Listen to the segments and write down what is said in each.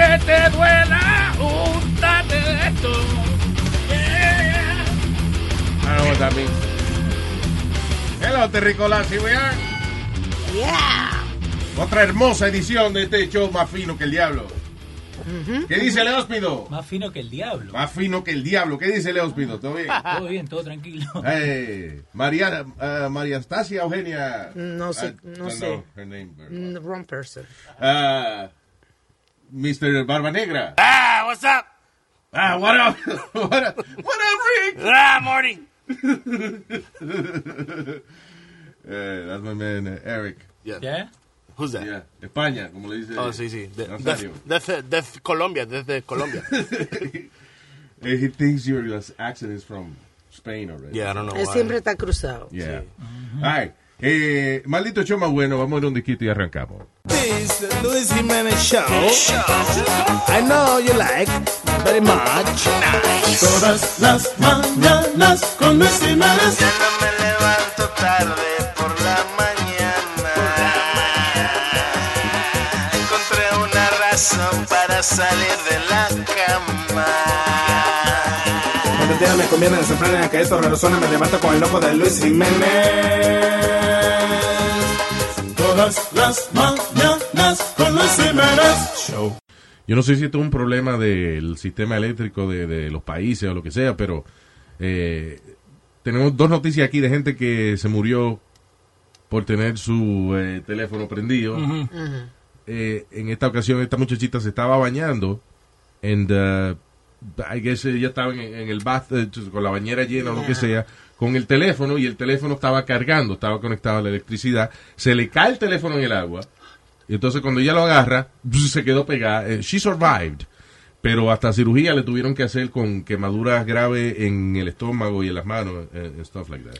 quieres que te duela, úntate de esto. Yeah. What that means. Hello, Terricolas, here we are. Yeah. Otra hermosa edición de este show más fino que el diablo. ¿Qué dice Leóspido? Más fino que el diablo. Más fino que el diablo. ¿Qué dice Leóspido? ¿Todo bien? Todo bien, todo tranquilo. Eh, María, eh, María Estasia Eugenia. No sé, I no don't sé. know her name. Mm, Wrong person. Mr. Barba Negra. Ah, what's up? Ah, what up? what up, what up Rick? Ah, Morty. Eh, that's my man, uh, Eric. ¿Ya? Who's that? Yeah, España, como le dice. Oh, sí, sí. De- Nazario. Desde, desde Colombia, desde Colombia. Eh, He thinks your accent is from Spain already. yeah, I don't know Él why. siempre está cruzado. Yeah. All right. Eh, maldito show más bueno, vamos a ir un disquito y arrancamos. This Luis Jimenez show. I know you like very much. Todas las mañanas con Luis Jimenez. Ya no me levanto tarde por la mañana. Encontré una razón para salir de la cama. Me desenfrenar que esto resuena, me levanto con el ojo de Luis Jiménez. Todas las mañanas con Luis Jiménez. Show. Yo no sé si esto es un problema del sistema eléctrico de, de los países o lo que sea, pero eh, tenemos dos noticias aquí de gente que se murió por tener su eh, teléfono prendido. Eh, en esta ocasión esta muchachita se estaba bañando and uh, I guess ella estaba en, en el bath eh, con la bañera llena o lo que sea con el teléfono y el teléfono estaba cargando, estaba conectado a la electricidad, se le cae el teléfono en el agua y entonces cuando ella lo agarra se quedó pegada, Eh, she survived pero hasta cirugía le tuvieron que hacer con quemaduras graves en el estómago y en las manos eh, and stuff like that.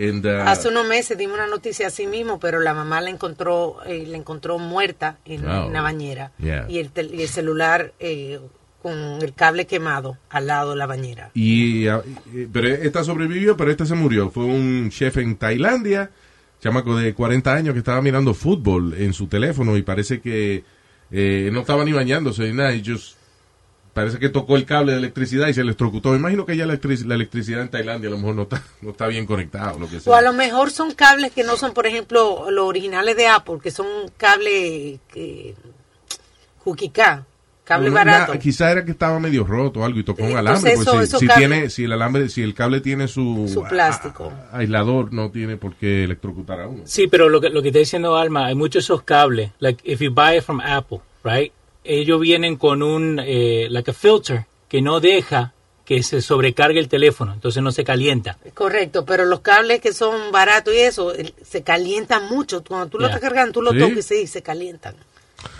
And, uh, Hace unos meses dimos una noticia así mismo, pero la mamá la encontró, eh, la encontró muerta en, Oh. en la bañera Yeah. y, el y el celular eh, con el cable quemado al lado de la bañera. Y, ah, y- pero esta sobrevivió, pero esta se murió. Fue un chef en Tailandia, chamaco de 40 años que estaba mirando fútbol en su teléfono y parece que eh, no estaba ni bañándose ni nada. Just, parece que tocó el cable de electricidad y se electrocutó. Me imagino que ya la, electric- la electricidad en Tailandia a lo mejor no está, no está bien conectada o lo que O a sea. lo mejor son cables que no son, por ejemplo, los originales de Apple, que son cables que cable Una- barato. quizá era que estaba medio roto o algo y tocó un Entonces, alambre. pues eso- si, tiene, si el alambre, si el cable tiene su, Su plástico. a- a- aislador, no tiene por qué electrocutar a uno. Sí, pero lo que, lo que está diciendo Alma, hay muchos esos cables, like if you buy it from Apple, right? Ellos vienen con un, eh, like a filter, que no deja que se sobrecargue el teléfono, entonces no se calienta. Correcto, pero los cables que son baratos y eso, se calientan mucho. Cuando tú lo Yeah. estás cargando, tú lo Sí. tocas y se calientan.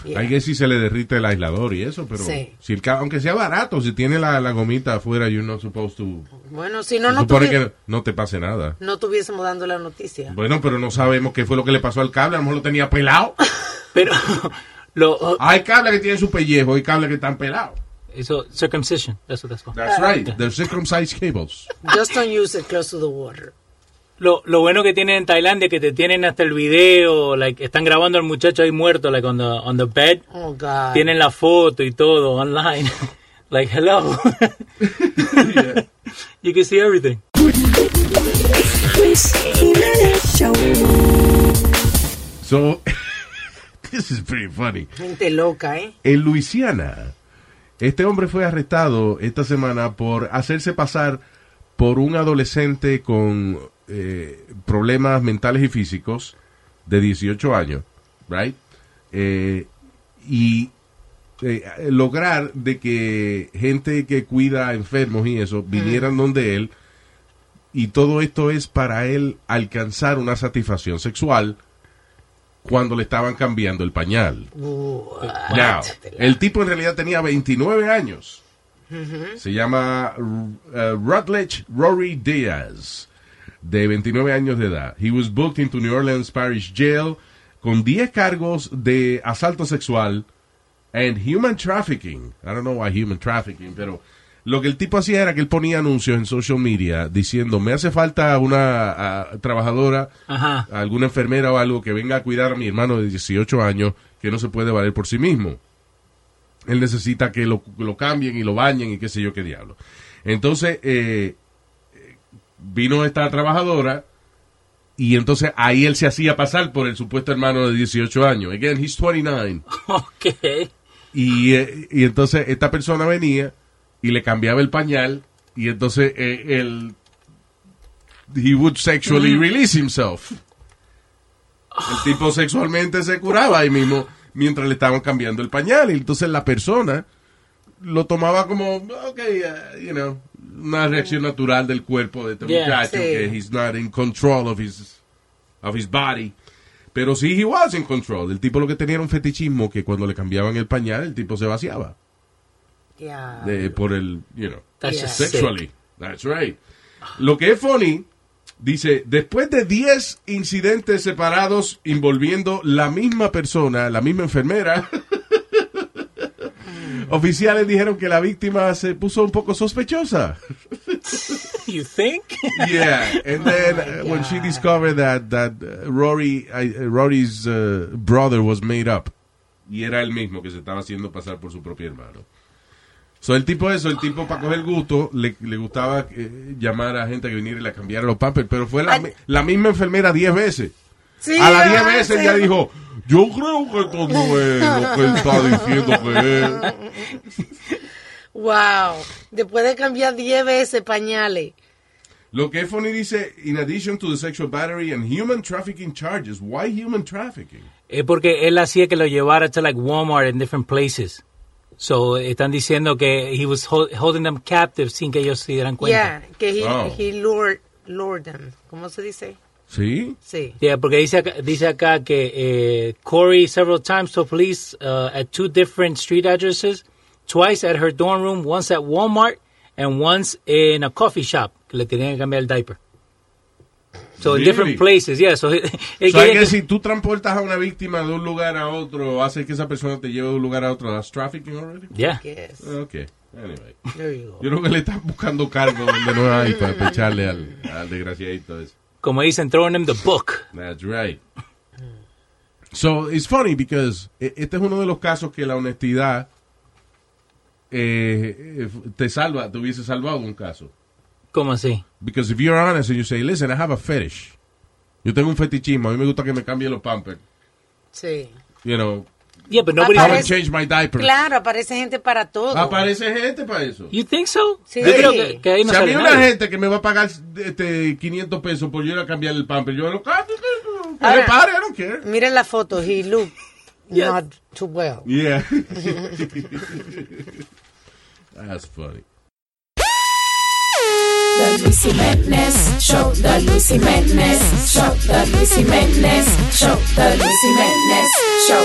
Yeah. Hay que si se le derrite el aislador y eso, pero Sí. si el aunque sea barato, si tiene la, la gomita afuera, you're not supposed to. Bueno, si no, no, supone tuvi- que no te pase nada. no tuviésemos dando la noticia. Bueno, pero no sabemos qué fue lo que le pasó al cable, a lo mejor lo tenía pelado. Pero lo, Hay cables que tienen su pellejo, hay cables que están pelados. eso, circumcision, that's what that's called. That's right, they're circumcised cables. Just don't use it close to the water. Lo, lo bueno que tienen en Tailandia es que te tienen hasta el video, like, están grabando al muchacho ahí muerto, like, on the, on the bed. Oh, God. Tienen la foto y todo online. like, hello. you can see everything. So, this is pretty funny. Gente loca, ¿eh? En Luisiana, este hombre fue arrestado esta semana por hacerse pasar por un adolescente con eh, problemas mentales y físicos de 18 años, right? eh, y eh, lograr de que gente que cuida a enfermos y eso vinieran donde él y todo esto es para él alcanzar una satisfacción sexual cuando le estaban cambiando el pañal. Now, el tipo en realidad tenía 29 años. Se llama uh, Rutledge Rory Diaz, de 29 años de edad. He was booked into New Orleans Parish Jail con 10 cargos de asalto sexual and human trafficking. I don't know why human trafficking, pero lo que el tipo hacía era que él ponía anuncios en social media diciendo, me hace falta una ah, trabajadora, Ajá. alguna enfermera o algo que venga a cuidar a mi hermano de 18 años que no se puede valer por sí mismo. Él necesita que lo, lo cambien y lo bañen y qué sé yo qué diablo. Entonces, eh, vino esta trabajadora y entonces ahí él se hacía pasar por el supuesto hermano de 18 años. Again, he's 29. Ok. Y, eh, y entonces esta persona venía y le cambiaba el pañal y entonces eh, él he would sexually release himself. El tipo sexualmente se curaba ahí mismo mientras le estaban cambiando el pañal y entonces la persona lo tomaba como ok, uh, you know, una reacción natural del cuerpo de este Yeah. muchacho Sí. que he's not in control of his of his body. Pero sí, he was in control. El tipo lo que tenía era un fetichismo que cuando le cambiaban el pañal, el tipo se vaciaba. De, por el, you know, That's Yeah. sexually. That's right. Lo que es funny, dice, después de 10 incidentes separados involviendo la misma persona, la misma enfermera, oficiales dijeron que la víctima se puso un poco sospechosa. You think? Yeah, and then uh, when she discovered that that uh, Rory uh, Rory's uh, brother was made up y era el mismo que se estaba haciendo pasar por su propio hermano. So el tipo eso, el tipo para coger gusto le, le gustaba eh, llamar a gente que viniera y le cambiara los pampers, pero fue la, la misma enfermera 10 veces. Sí, a las 10 ah, veces ya dijo, yo creo que esto no es lo que él está diciendo que es. Wow. Después de cambiar 10 veces pañales. Lo que es funny dice, in addition to the sexual battery and human trafficking charges, why human trafficking? Es porque él hacía que lo llevara to like Walmart and different places. So están diciendo que he was hol- holding them captive sin que ellos se dieran cuenta. Yeah, que he, Oh. he lured, lured them. ¿Cómo se dice? ¿Sí? Sí. Yeah, porque dice acá, dice acá que eh, Corey several times told police uh, at two different street addresses, twice at her dorm room, once at Walmart, and once in a coffee shop, que le tenían que cambiar el diaper. So in Really? different places, yeah. So, él O sea, quería que que- si tú transportas a una víctima de un lugar a otro, hace que esa persona te lleve de un lugar a otro, ¿that's trafficking already? yeah. Yes. Ok, anyway. There you go. Yo creo que le están buscando cargo donde no hay para echarle al, al desgraciadito ese. Como dicen, throwing him the book. That's right. So, it's funny because eh, este es uno de los casos que la honestidad eh, eh, te salva, te hubiese salvado un caso. ¿Cómo así? Because if you're honest and you say, listen, I have a fetish. Yo tengo un fetichismo, a mí me gusta que me cambie los pampers. Sí. You know, Yeah, but nobody... I Aparece- change my diaper. Claro, aparece gente para todo. Aparece gente para eso. You think so? Sí. Yo creo que, que ahí no si a mí sale una nadie. gente que me va a pagar este, 500 pesos por yo ir a cambiar el pamper, yo lo cambio. Que Ahora- le pare, I don't care. Miren la foto. He looked Yes. not too well. Yeah. That's funny. The Luis Jimenez Show, the Luis Jimenez Show, the Luis Jimenez Show, the Luis Jimenez Show.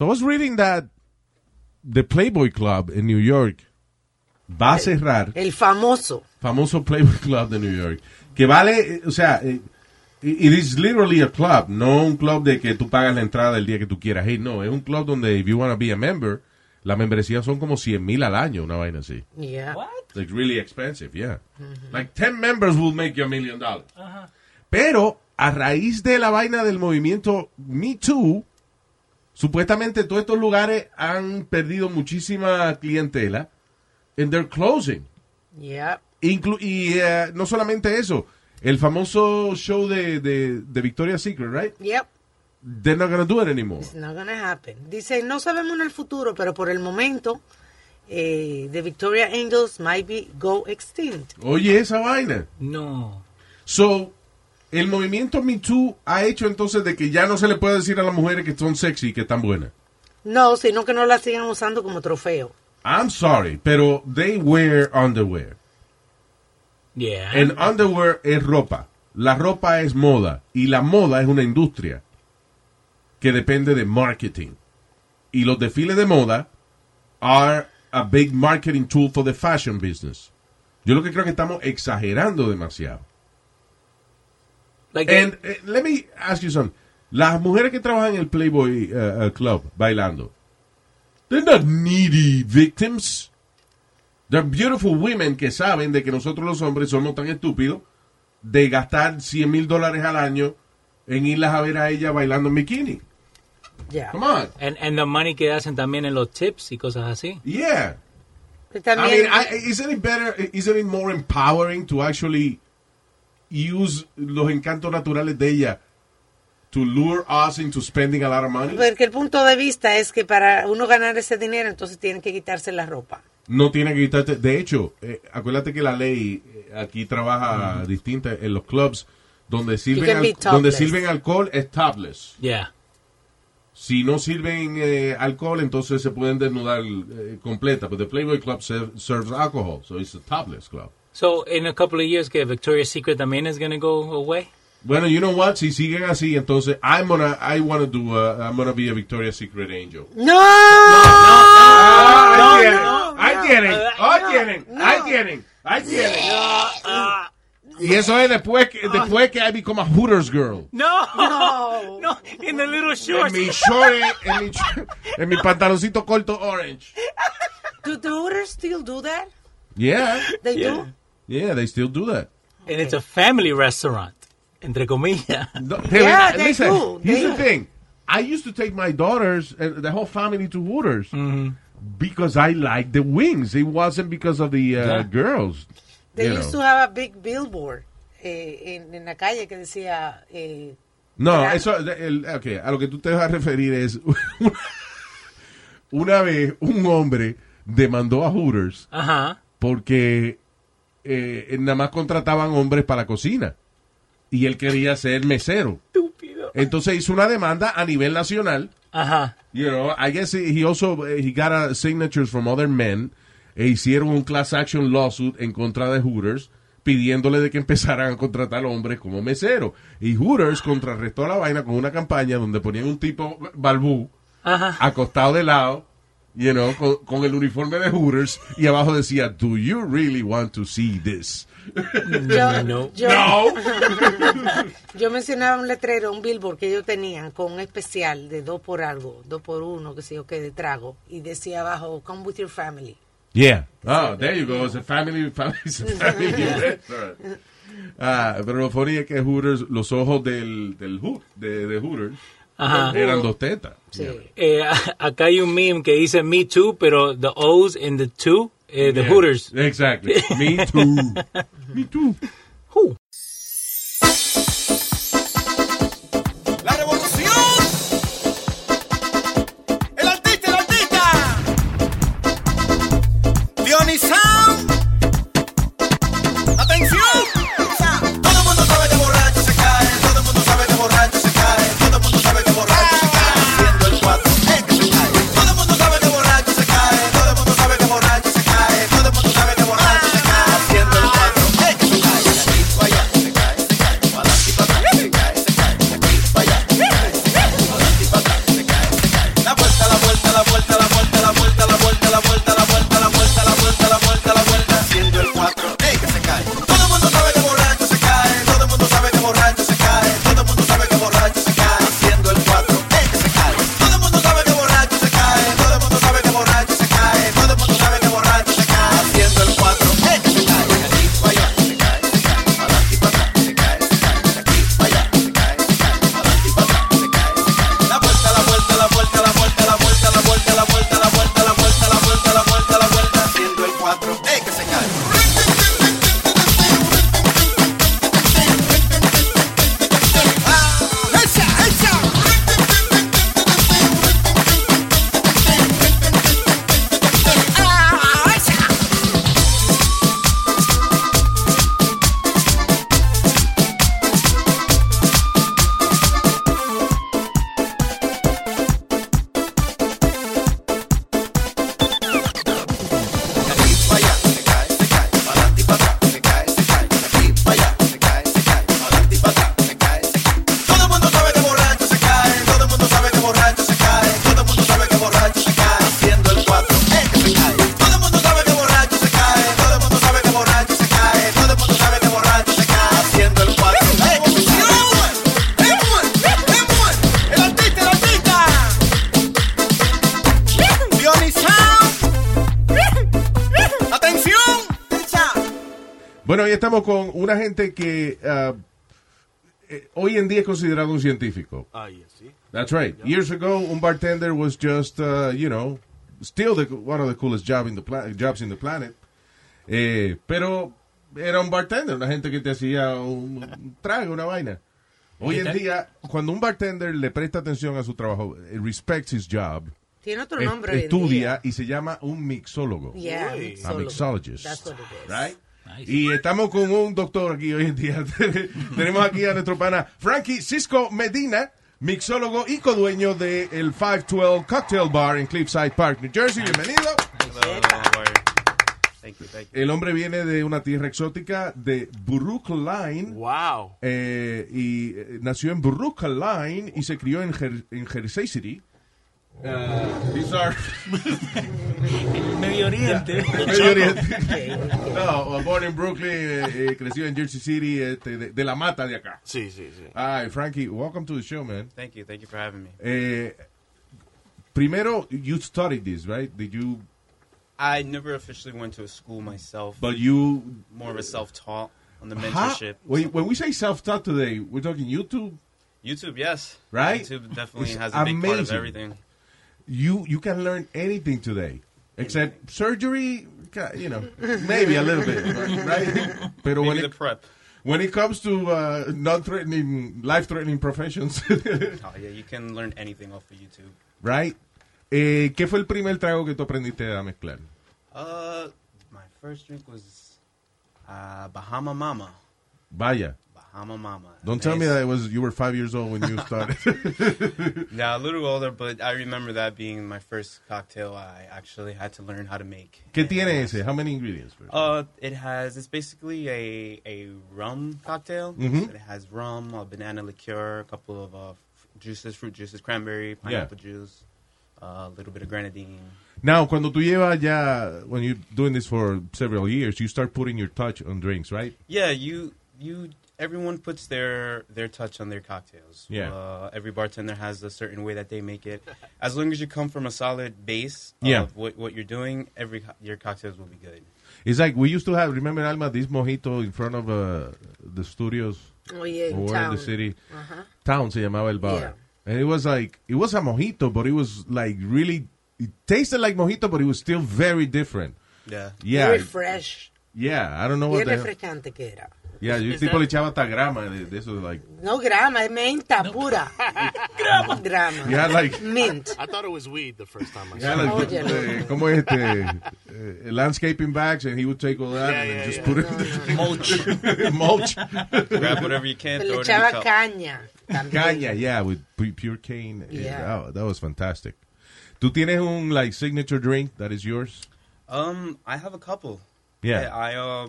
I was reading that the Playboy Club in New York va a cerrar, El famoso. famoso Playboy Club de New York, que vale, o sea, eh, it is literally a club, no un club de que tú pagas la entrada el día que tú quieras ir, no, es un club donde if you want to be a member, la membresía son como 100 mil al año, una vaina así. Yeah. Like really expensive, yeah. Like 10 members will make you a million dollars. Pero a raíz de la vaina del movimiento Me Too, supuestamente todos estos lugares han perdido muchísima clientela and they're closing. Yeah. Inclu- y eh, no solamente eso, el famoso show de, de, de Victoria's Secret, right? Yep. They're not gonna do it anymore. It's not gonna happen. Dice, no sabemos en el futuro, pero por el momento, eh, the Victoria Angels might be go extinct. Oye, esa vaina. No. So, el movimiento Me Too ha hecho entonces de que ya no se le puede decir a las mujeres que son sexy y que están buenas. No, sino que no la sigan usando como trofeo. I'm sorry, pero they wear underwear. Yeah. El underwear es ropa. La ropa es moda. Y la moda es una industria que depende de marketing. Y los desfiles de moda are a big marketing tool for the fashion business. Yo lo que creo que estamos exagerando demasiado. Like And eh, let me ask you something. Las mujeres que trabajan en el Playboy uh, uh, Club bailando, they're not needy victims. They're beautiful women que saben de que nosotros los hombres somos tan estúpidos de gastar 100 mil dólares al año en irlas a ver a ella bailando en bikini. Yeah. Come on. And, and the money que hacen también en los tips y cosas así. Yeah. I También, mean, I, isn't it better, isn't it more empowering to actually use los encantos naturales de ella to lure us into spending a lot of money? porque el punto de vista es que para uno ganar ese dinero, entonces tienen que quitarse la ropa. No tiene que quitarte. De hecho, eh, acuérdate que la ley eh, aquí trabaja distinta en los clubs donde sirven, can be al- donde sirven alcohol es topless. Yeah. Si no sirven eh, alcohol, entonces se pueden desnudar eh, completa. But the Playboy Club ser- serves alcohol, so it's a topless club. So, in a couple of years, que Victoria's Secret también is going to go away? Bueno, you know what? Si siguen así, entonces I'm gonna, I wanna do, a, I'm gonna be a Victoria's Secret angel. ¡No! I get it. I get it. I get it. I get it. I get it. Y eso es después que, después que I become a Hooters girl. No. No. No, in the little En shorts. mi short, en mi, sh- en mi pantaloncito corto orange. Do the Hooters still do that? Yeah. They Yeah. do? Yeah, they still do that. And it's a family restaurant, entre comillas. No, Yeah, hey, they listen, do. here's They- the thing. I used to take my daughters and the whole family to Hooters because I liked the wings. It wasn't because of the uh, Yeah. girls. They used know. to have a big billboard eh, en, en la calle que decía... Eh, No, eso, el, ok, a lo que tú te vas a referir es una vez un hombre demandó a Hooters Ajá. porque eh, nada más contrataban hombres para la cocina y él quería ser mesero. Estúpido. Entonces hizo una demanda a nivel nacional. Ajá. You know, I guess he also he got uh, signatures from other men e hicieron un class action lawsuit en contra de Hooters pidiéndole de que empezaran a contratar hombres como mesero. Y Hooters contrarrestó la vaina con una campaña donde ponían un tipo balbú Ajá. acostado de lado, you know, con, con el uniforme de Hooters y abajo decía, "Do you really want to see this?" yo, No. yo, No. yo mencionaba un letrero, un billboard que ellos tenían con un especial de dos por algo, dos por uno, que sé yo qué, de trago. Y decía abajo, come with your family. Yeah. Oh, there you go. It's a family, family, it's a family. Ah, pero lo funny es que Hooters, los ojos del, del Hoot, de, de Hooters, Ajá. eran dos tetas. Sí. Eh, acá hay un meme que dice Me Too, pero the O's in the two, eh, the Yeah. Hooters. Exactly. Me too. Me too. La eh, hoy en día es considerado un científico. Ah, yes, sí. That's right. Years ago, un bartender was just, uh, you know, still the, one of the coolest job in the jobs in the planet. Eh, pero era un bartender, una gente que te hacía un, un trago, una vaina. Hoy en día, cuando un bartender le presta atención a su trabajo, eh, respects his job, Tiene otro nombre. estudia y se llama un mixólogo. Yeah, A mixologist. That's what it is. Right? Y estamos con un doctor aquí hoy en día. Tenemos aquí a nuestro pana Frankie Cisco Medina, mixólogo y codueño del el 512 Cocktail Bar en Cliffside Park, New Jersey. Bienvenido. Thank you, thank you. El hombre viene de una tierra exótica de Brooklyn. Wow. Eh, y eh, nació en Brooklyn y se crió en, Jer- en Jersey City. Uh, these are Medio Oriente. Medio Oriente. No, born in Brooklyn, eh, eh, creció en Jersey City, este, de, de la mata de acá. Sí, sí, sí. Hi, Frankie, welcome to the show, man. Thank you, thank you for having me. Eh, primero, you studied this, right? Did you? I never officially went to a school myself. But you- more of a self-taught on the How- mentorship. when, when we say self-taught today, we're talking YouTube, YouTube, yes. right? YouTube definitely It's has a big part of everything. You you can learn anything today, except surgery. You know, maybe a little bit, right? Pero when Maybe it, prep. when it comes to uh, non-threatening, life-threatening professions, Oh yeah, you can learn anything off of YouTube. right? Eh, ¿Qué fue el primer trago que tú aprendiste a mezclar? Uh, my first drink was uh, Bahama Mama. Vaya. Bahama Mama. Don't tell me that it was you were five years old when you started. Yeah, a little older, but I remember that being my first cocktail I actually had to learn how to make. ¿Qué tiene ese? How many ingredients? Uh, it has. It's basically a a rum cocktail. Mhm. It has rum, a banana liqueur, a couple of uh, juices, fruit juices, cranberry, pineapple juice, uh, a little bit of grenadine. Now, cuando tú llevas ya, when you're doing this for several years, you start putting your touch on drinks, right? Yeah, you you everyone puts their their touch on their cocktails. Yeah. Uh, every bartender has a certain way that they make it. As long as you come from a solid base Yeah. of what, what you're doing, every co- your cocktails will be good. It's like we used to have, remember, Alma, this mojito in front of uh, the studios Oh, yeah, in or in the city. Ajá. Town se llamaba el bar. Yeah. And it was like, it was a mojito, but it was like really, it tasted like mojito, but it was still very different. Yeah. Yeah. Very fresh. Yeah, I don't know what Bien the refrescante que era. Yeah, yo Is tipo that- le echaba hasta grama de, de eso, like, No grama, es menta pura. grama. Grama. Yeah, like- Mint. I thought it was weed the first time I Yeah, saw like, it. eh, ¿Cómo este? eh, landscaping bags, and he would take all that Yeah, and yeah, just yeah. put it Mulch. mulch. Grab whatever you can, Le throw it in the echaba cup. caña. también. Caña, yeah, with pu- pure cane. Yeah. Oh, that was fantastic. ¿Tú tienes un like signature drink that is yours? Um, I have a couple. Yeah. I uh,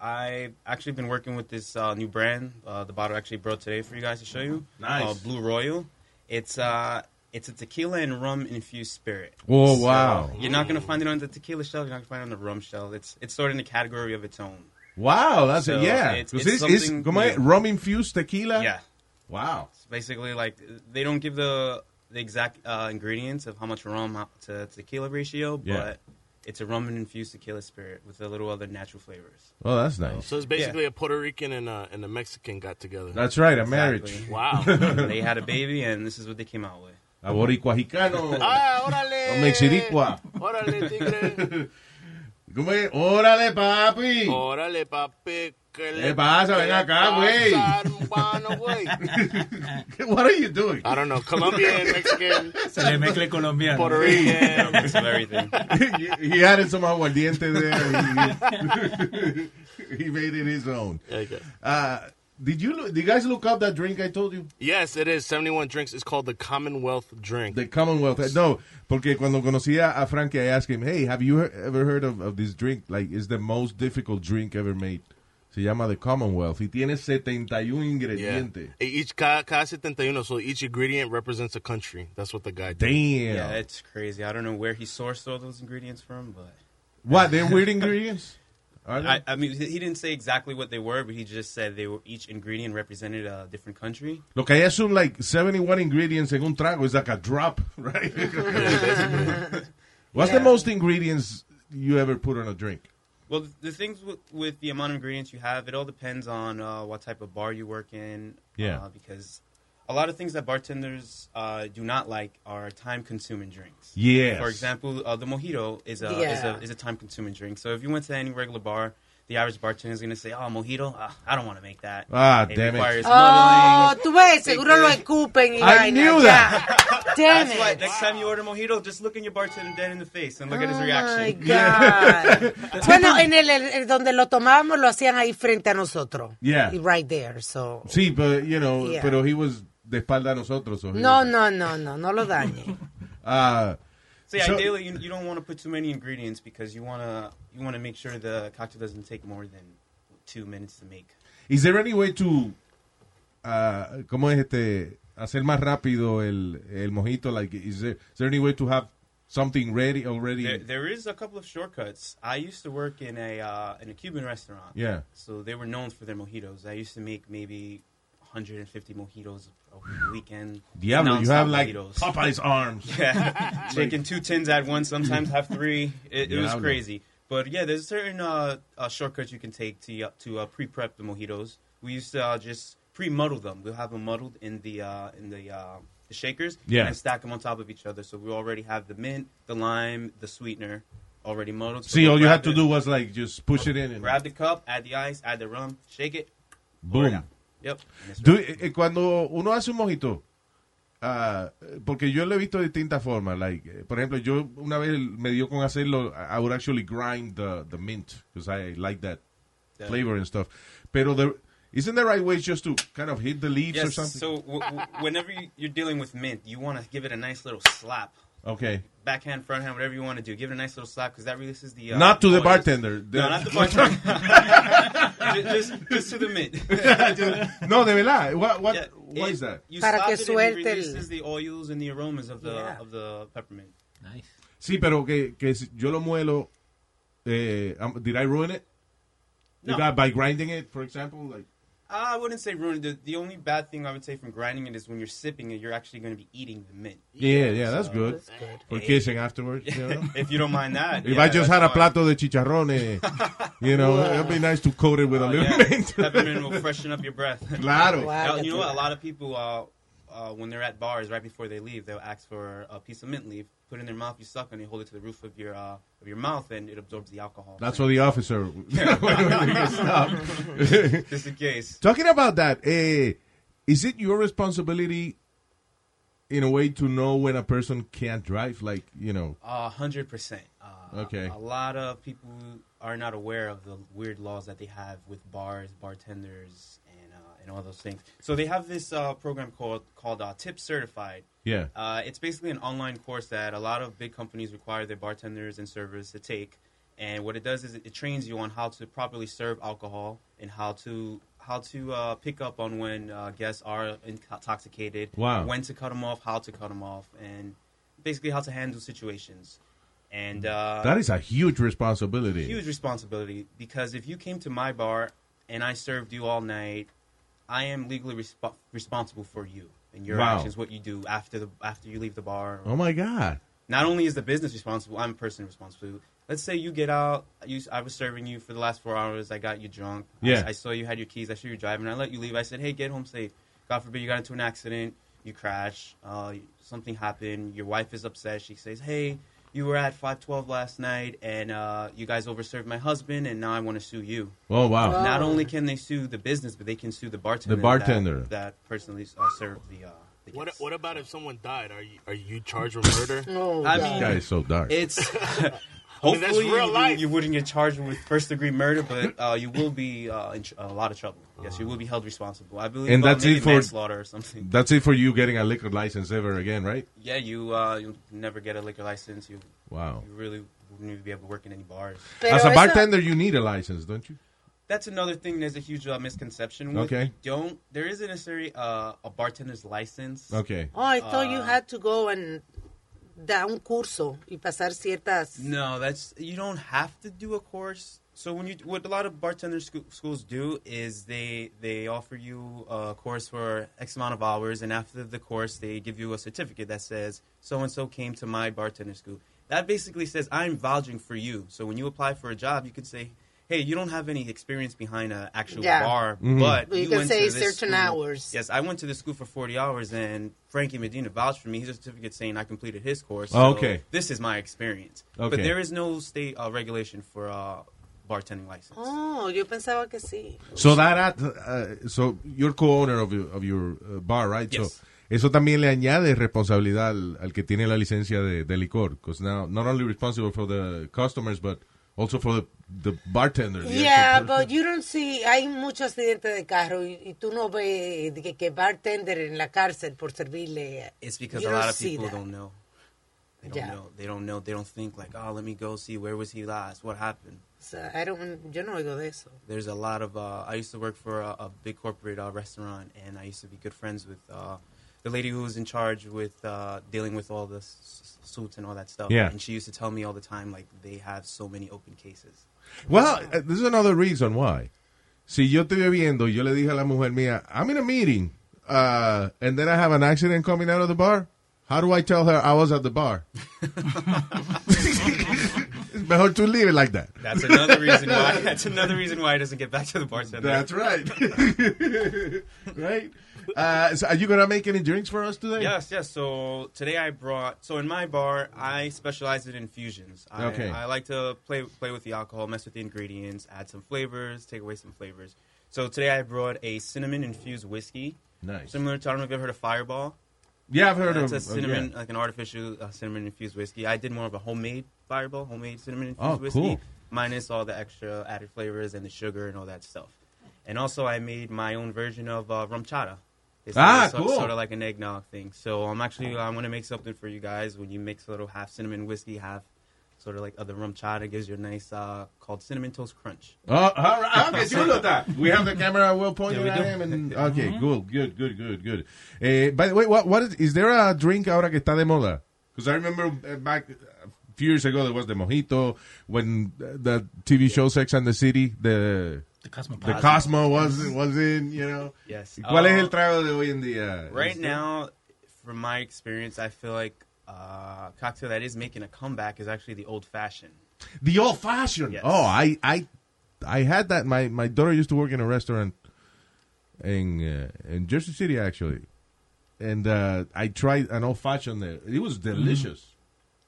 I actually been working with this uh, new brand. Uh, the bottle actually brought today for you guys to show you. Nice. Uh, Blue Royal. It's uh, it's a tequila and rum infused spirit. Oh, So, wow. You're not gonna find it on the tequila shelf. You're not gonna find it on the rum shelf. It's it's sort of in a category of its own. Wow, that's So it. Yeah. it's- 'Cause it's this is something como rum infused tequila. Yeah. Wow. It's basically like they don't give the the exact uh, ingredients of how much rum how- to tequila ratio, Yeah. But it's a rum and infused tequila spirit with a little other natural flavors. Oh, that's nice. So it's basically a Puerto Rican and a, and a Mexican got together. That's right, a marriage. Exactly. Wow. they had a baby, and this is what they came out with. A boricua jicano. Ah, órale. O mexiricua. Órale, tigre. ¿Cómo es? Órale, papi. Órale, papi. ¿Qué ¿Qué pasa? Ven acá, güey. What are you doing? I don't know. Colombian, Mexican, Se le mezcla el colombiano. Puerto Rican. Everything. he, he added some aguardiente there. He, he made it his own. Okay. Uh, did you look- did you guys look up that drink I told you? Yes, it is. 71 drinks. It's called the Commonwealth drink. The Commonwealth. No, porque cuando conocía a Frankie, I asked him, hey, have you he- ever heard of, of this drink? Like, it's the most difficult drink ever made. Se llama the Commonwealth. Y tiene 71 yeah. ingredientes. Each cada, cada 71, so each ingredient represents a country. That's what the guy did. Damn. Yeah, it's crazy. I don't know where he sourced all those ingredients from, but What, they're weird ingredients? Are they? I, I mean, he didn't say exactly what they were, but he just said they were each ingredient represented a different country. Lo que hay es un, like, 71 ingredients en un trago. is like a drop, right? What's the most ingredients you ever put on a drink? Well, the, the things with, with the amount of ingredients you have, it all depends on uh, what type of bar you work in. Yeah. Uh, because a lot of things that bartenders uh, do not like are time-consuming drinks. Yes. For example, uh, the mojito is a, is a is a time-consuming drink. So if you went to any regular bar, the average bartender is going to say, "Oh, mojito, Ah, I don't want to make that." Ah, it damn it. requires Oh, muddling. tú ves, seguro lo escupen y I vaina. knew ya. Damn That's why it. next time you order mojito, just look in your bartender dead in the face and look at his Oh reaction. my God. bueno, en el, el- donde lo tomábamos lo hacían ahí frente a nosotros. Yeah. Right there, so. Sí, but, you know, Yeah. pero he was de espalda a nosotros. so he No, no, no, no, no lo dañe. Ah, So yeah, So- ideally, you, you don't want to put too many ingredients because you want to you want to make sure the cocktail doesn't take more than two minutes to make. Is there any way to, ah, ¿cómo es este, hacer más rápido el, el mojito? Like, is there, is there any way to have something ready already? There, there is a couple of shortcuts. I used to work in a uh, in a Cuban restaurant. Yeah. So they were known for their mojitos. I used to make maybe 150 mojitos a weekend. Diablo, you have nonstop like mojitos. Popeye's arms. Yeah, taking two tins at once. Sometimes have three. It, it was crazy. But yeah, there's certain uh, uh, shortcuts you can take to uh, to uh, pre-prep the mojitos. We used to uh, just pre-muddle them. We'll have them muddled in the uh, in the, uh, the shakers Yeah. and stack them on top of each other. So we already have the mint, the lime, the sweetener already muddled. So See, we'll all you grab had to do was like just push it in and grab the cup, add the ice, add the rum, shake it. pour it boom. Yep. Do- ready. eh, cuando uno hace un mojito, ah, porque yo lo he visto de distintas formas. Like, eh, por ejemplo, yo una vez me dio con hacerlo, I would actually grind the, the mint because I like that Yeah. flavor and stuff. Pero the, isn't the right way just to kind of hit the leaves or something? So w- w- whenever you- you're dealing with mint, you want to give it a nice little slap. okay. backhand, front hand, whatever you want to do. Give it a nice little slap because that releases the. Uh, Not to the oils. bartender. No, not the bartender. just, just, just to the mint. no, de verdad. What, what, Yeah, what it- is that? You Para slap que it and suelte it el- releases the oils and the aromas of the Yeah. of the peppermint. Nice. Sí, pero que, que si yo lo muelo. Eh, um, did I ruin it? No. Did I- by grinding it, for example? Like, I wouldn't say ruin. The, the only bad thing I would say from grinding it is when you're sipping it, you're actually going to be eating the mint. yeah, yeah, that's So- good. For kissing afterwards, you know? if you don't mind that. If yeah, I just had a plato de chicharrones, you know, it'd be nice to coat it with a Oh, little yeah. mint. Peppermint will freshen up your breath. Claro. Now, you know what? A lot of people, uh, uh, when they're at bars, right before they leave, they'll ask for a piece of mint leaf, put it in their mouth, you suck and it, hold it to the roof of your uh, of your mouth, and it absorbs the alcohol. That's what the officer. Stop. Just in case. Talking about that, eh, is it your responsibility in a way to know when a person can't drive? Like, you know, A hundred percent. Uh, Okay. A lot of people are not aware of the weird laws that they have with bars, bartenders, and all those things. So they have this uh, program called called uh, Tip Certified. Yeah. Uh, it's basically an online course that a lot of big companies require their bartenders and servers to take. And what it does is it, it trains you on how to properly serve alcohol and how to how to uh, pick up on when uh, guests are intoxicated. Wow. When to cut them off, how to cut them off, and basically how to handle situations. And uh, that is a huge responsibility. huge responsibility because if you came to my bar and I served you all night, I am legally resp- responsible for you and your Wow. actions, what you do after the after you leave the bar. Oh my God. Not only is the business responsible, I'm personally responsible. Let's say you get out. You, I was serving you for the last four hours. I got you drunk. I- Yeah. I, saw you had your keys. I saw you were driving. I let you leave. I said, "Hey, get home safe." God forbid you got into an accident. You crash. Uh, something happened. Your wife is upset. She says, "Hey, you were at 512 last night, and uh, you guys overserved my husband, and now I want to sue you." Oh, wow. Not only can they sue the business, but they can sue the bartender. The bartender. that, that personally uh, served the. Uh, the What, guests. what about if someone died? Are you are you charged with murder? Oh, I God. mean, Guy is so dark. It's I mean, that's hopefully real you, life. you wouldn't get charged with first degree murder, but uh, you will be uh, in a lot of trouble. Yes, you will be held responsible. I believe And uh, that's maybe it for- manslaughter or something. That's it for you getting a liquor license ever again, right? Yeah, you uh, you'll never get a liquor license. You Wow. you really wouldn't even be able to work in any bars. Pero As a eso- bartender, you need a license, don't you? That's another thing. There's a huge uh, misconception. With. Okay. You don't there isn't necessarily uh, a bartender's license. Okay. Oh, I thought you Uh, had to go and dar un curso y pasar ciertas. No, that's you don't have to do a course. So when you what a lot of bartender scho- schools do is they they offer you a course for X amount of hours, and after the course they give you a certificate that says so and so came to my bartender school. that basically says I'm vouching for you. So when you apply for a job, you could say, "Hey, you don't have any experience behind an actual Yeah. bar, Mhm. but Well, you can went say to this certain school." hours. Yes, I went to this school for 40 hours, and Frankie Medina vouched for me. He's a certificate saying I completed his course. Oh, okay. This is my experience. Okay. But there is no state uh, regulation for uh, bartending license. Oh, yo pensaba que sí. So that, uh, so you're co-owner of your, of your uh, bar, right? Yes. So eso también le añade responsabilidad al, al que tiene la licencia de, de licor, because now not only responsible for the customers, but also for the, the bartender. the Yeah, but you don't see, hay muchos accidentes de carro y, y tú no ves de que, que bartender en la cárcel por servirle. It's because You a lot of people that. don't know. They don't Yeah. know. They don't know. They don't think like, oh, let me go see where was he last, what happened. O sea, I don't, yo no oigo de eso. There's a lot of. Uh, I used to work for a, a big corporate uh, restaurant, and I used to be good friends with uh, the lady who was in charge with uh, dealing with all the s- suits and all that stuff. Yeah. And she used to tell me all the time like they have so many open cases. Well, uh, this is another reason why. Si yo estoy bebiendo yo le dije a la mujer mía, I'm in a meeting, uh, and then I have an accident coming out of the bar, how do I tell her I was at the bar? it's mejor to leave it like that. That's another reason why. That's another reason why it doesn't get back to the bartender. That's right. right? Uh, so are you going to make any drinks for us today? Yes, yes. So today I brought. So in my bar, I specialize in infusions. I, Okay. I like to play play with the alcohol, mess with the ingredients, add some flavors, take away some flavors. So today I brought a cinnamon infused whiskey. Nice. Similar to I don't know if you've heard of Fireball. Yeah, I've heard It's of a cinnamon, yeah. like an artificial uh, cinnamon infused whiskey. I did more of a homemade Fireball, homemade cinnamon infused Oh, whiskey, cool. minus all the extra added flavors and the sugar and all that stuff. And also, I made my own version of uh, RumChata. It's Ah, sort, cool. sort of like an eggnog thing. So I'm actually I'm gonna make something for you guys when you mix a little half cinnamon whiskey, half sort of like other RumChata gives you a nice uh, called cinnamon toast crunch. Oh, all right. Okay, chulo está. We have the camera well pointed Yeah, we at do. him. And, okay, good, good, good, good, good. Eh, by the way, what, what is, is there a drink ahora que está de moda? Because I remember uh, back a few years ago there was the mojito when the TV show Sex and the City, the The Cosmo. the Cosmo was was in, you know. Yes. ¿Cuál es Uh, el trago de hoy en día? Right Is- now, from my experience, I feel like uh, cocktail that is making a comeback is actually the old fashioned. The old fashioned. Yes. Oh, I, I, I had that. My my daughter used to work in a restaurant in uh, in Jersey City actually, and uh, I tried an old fashioned there. It was delicious.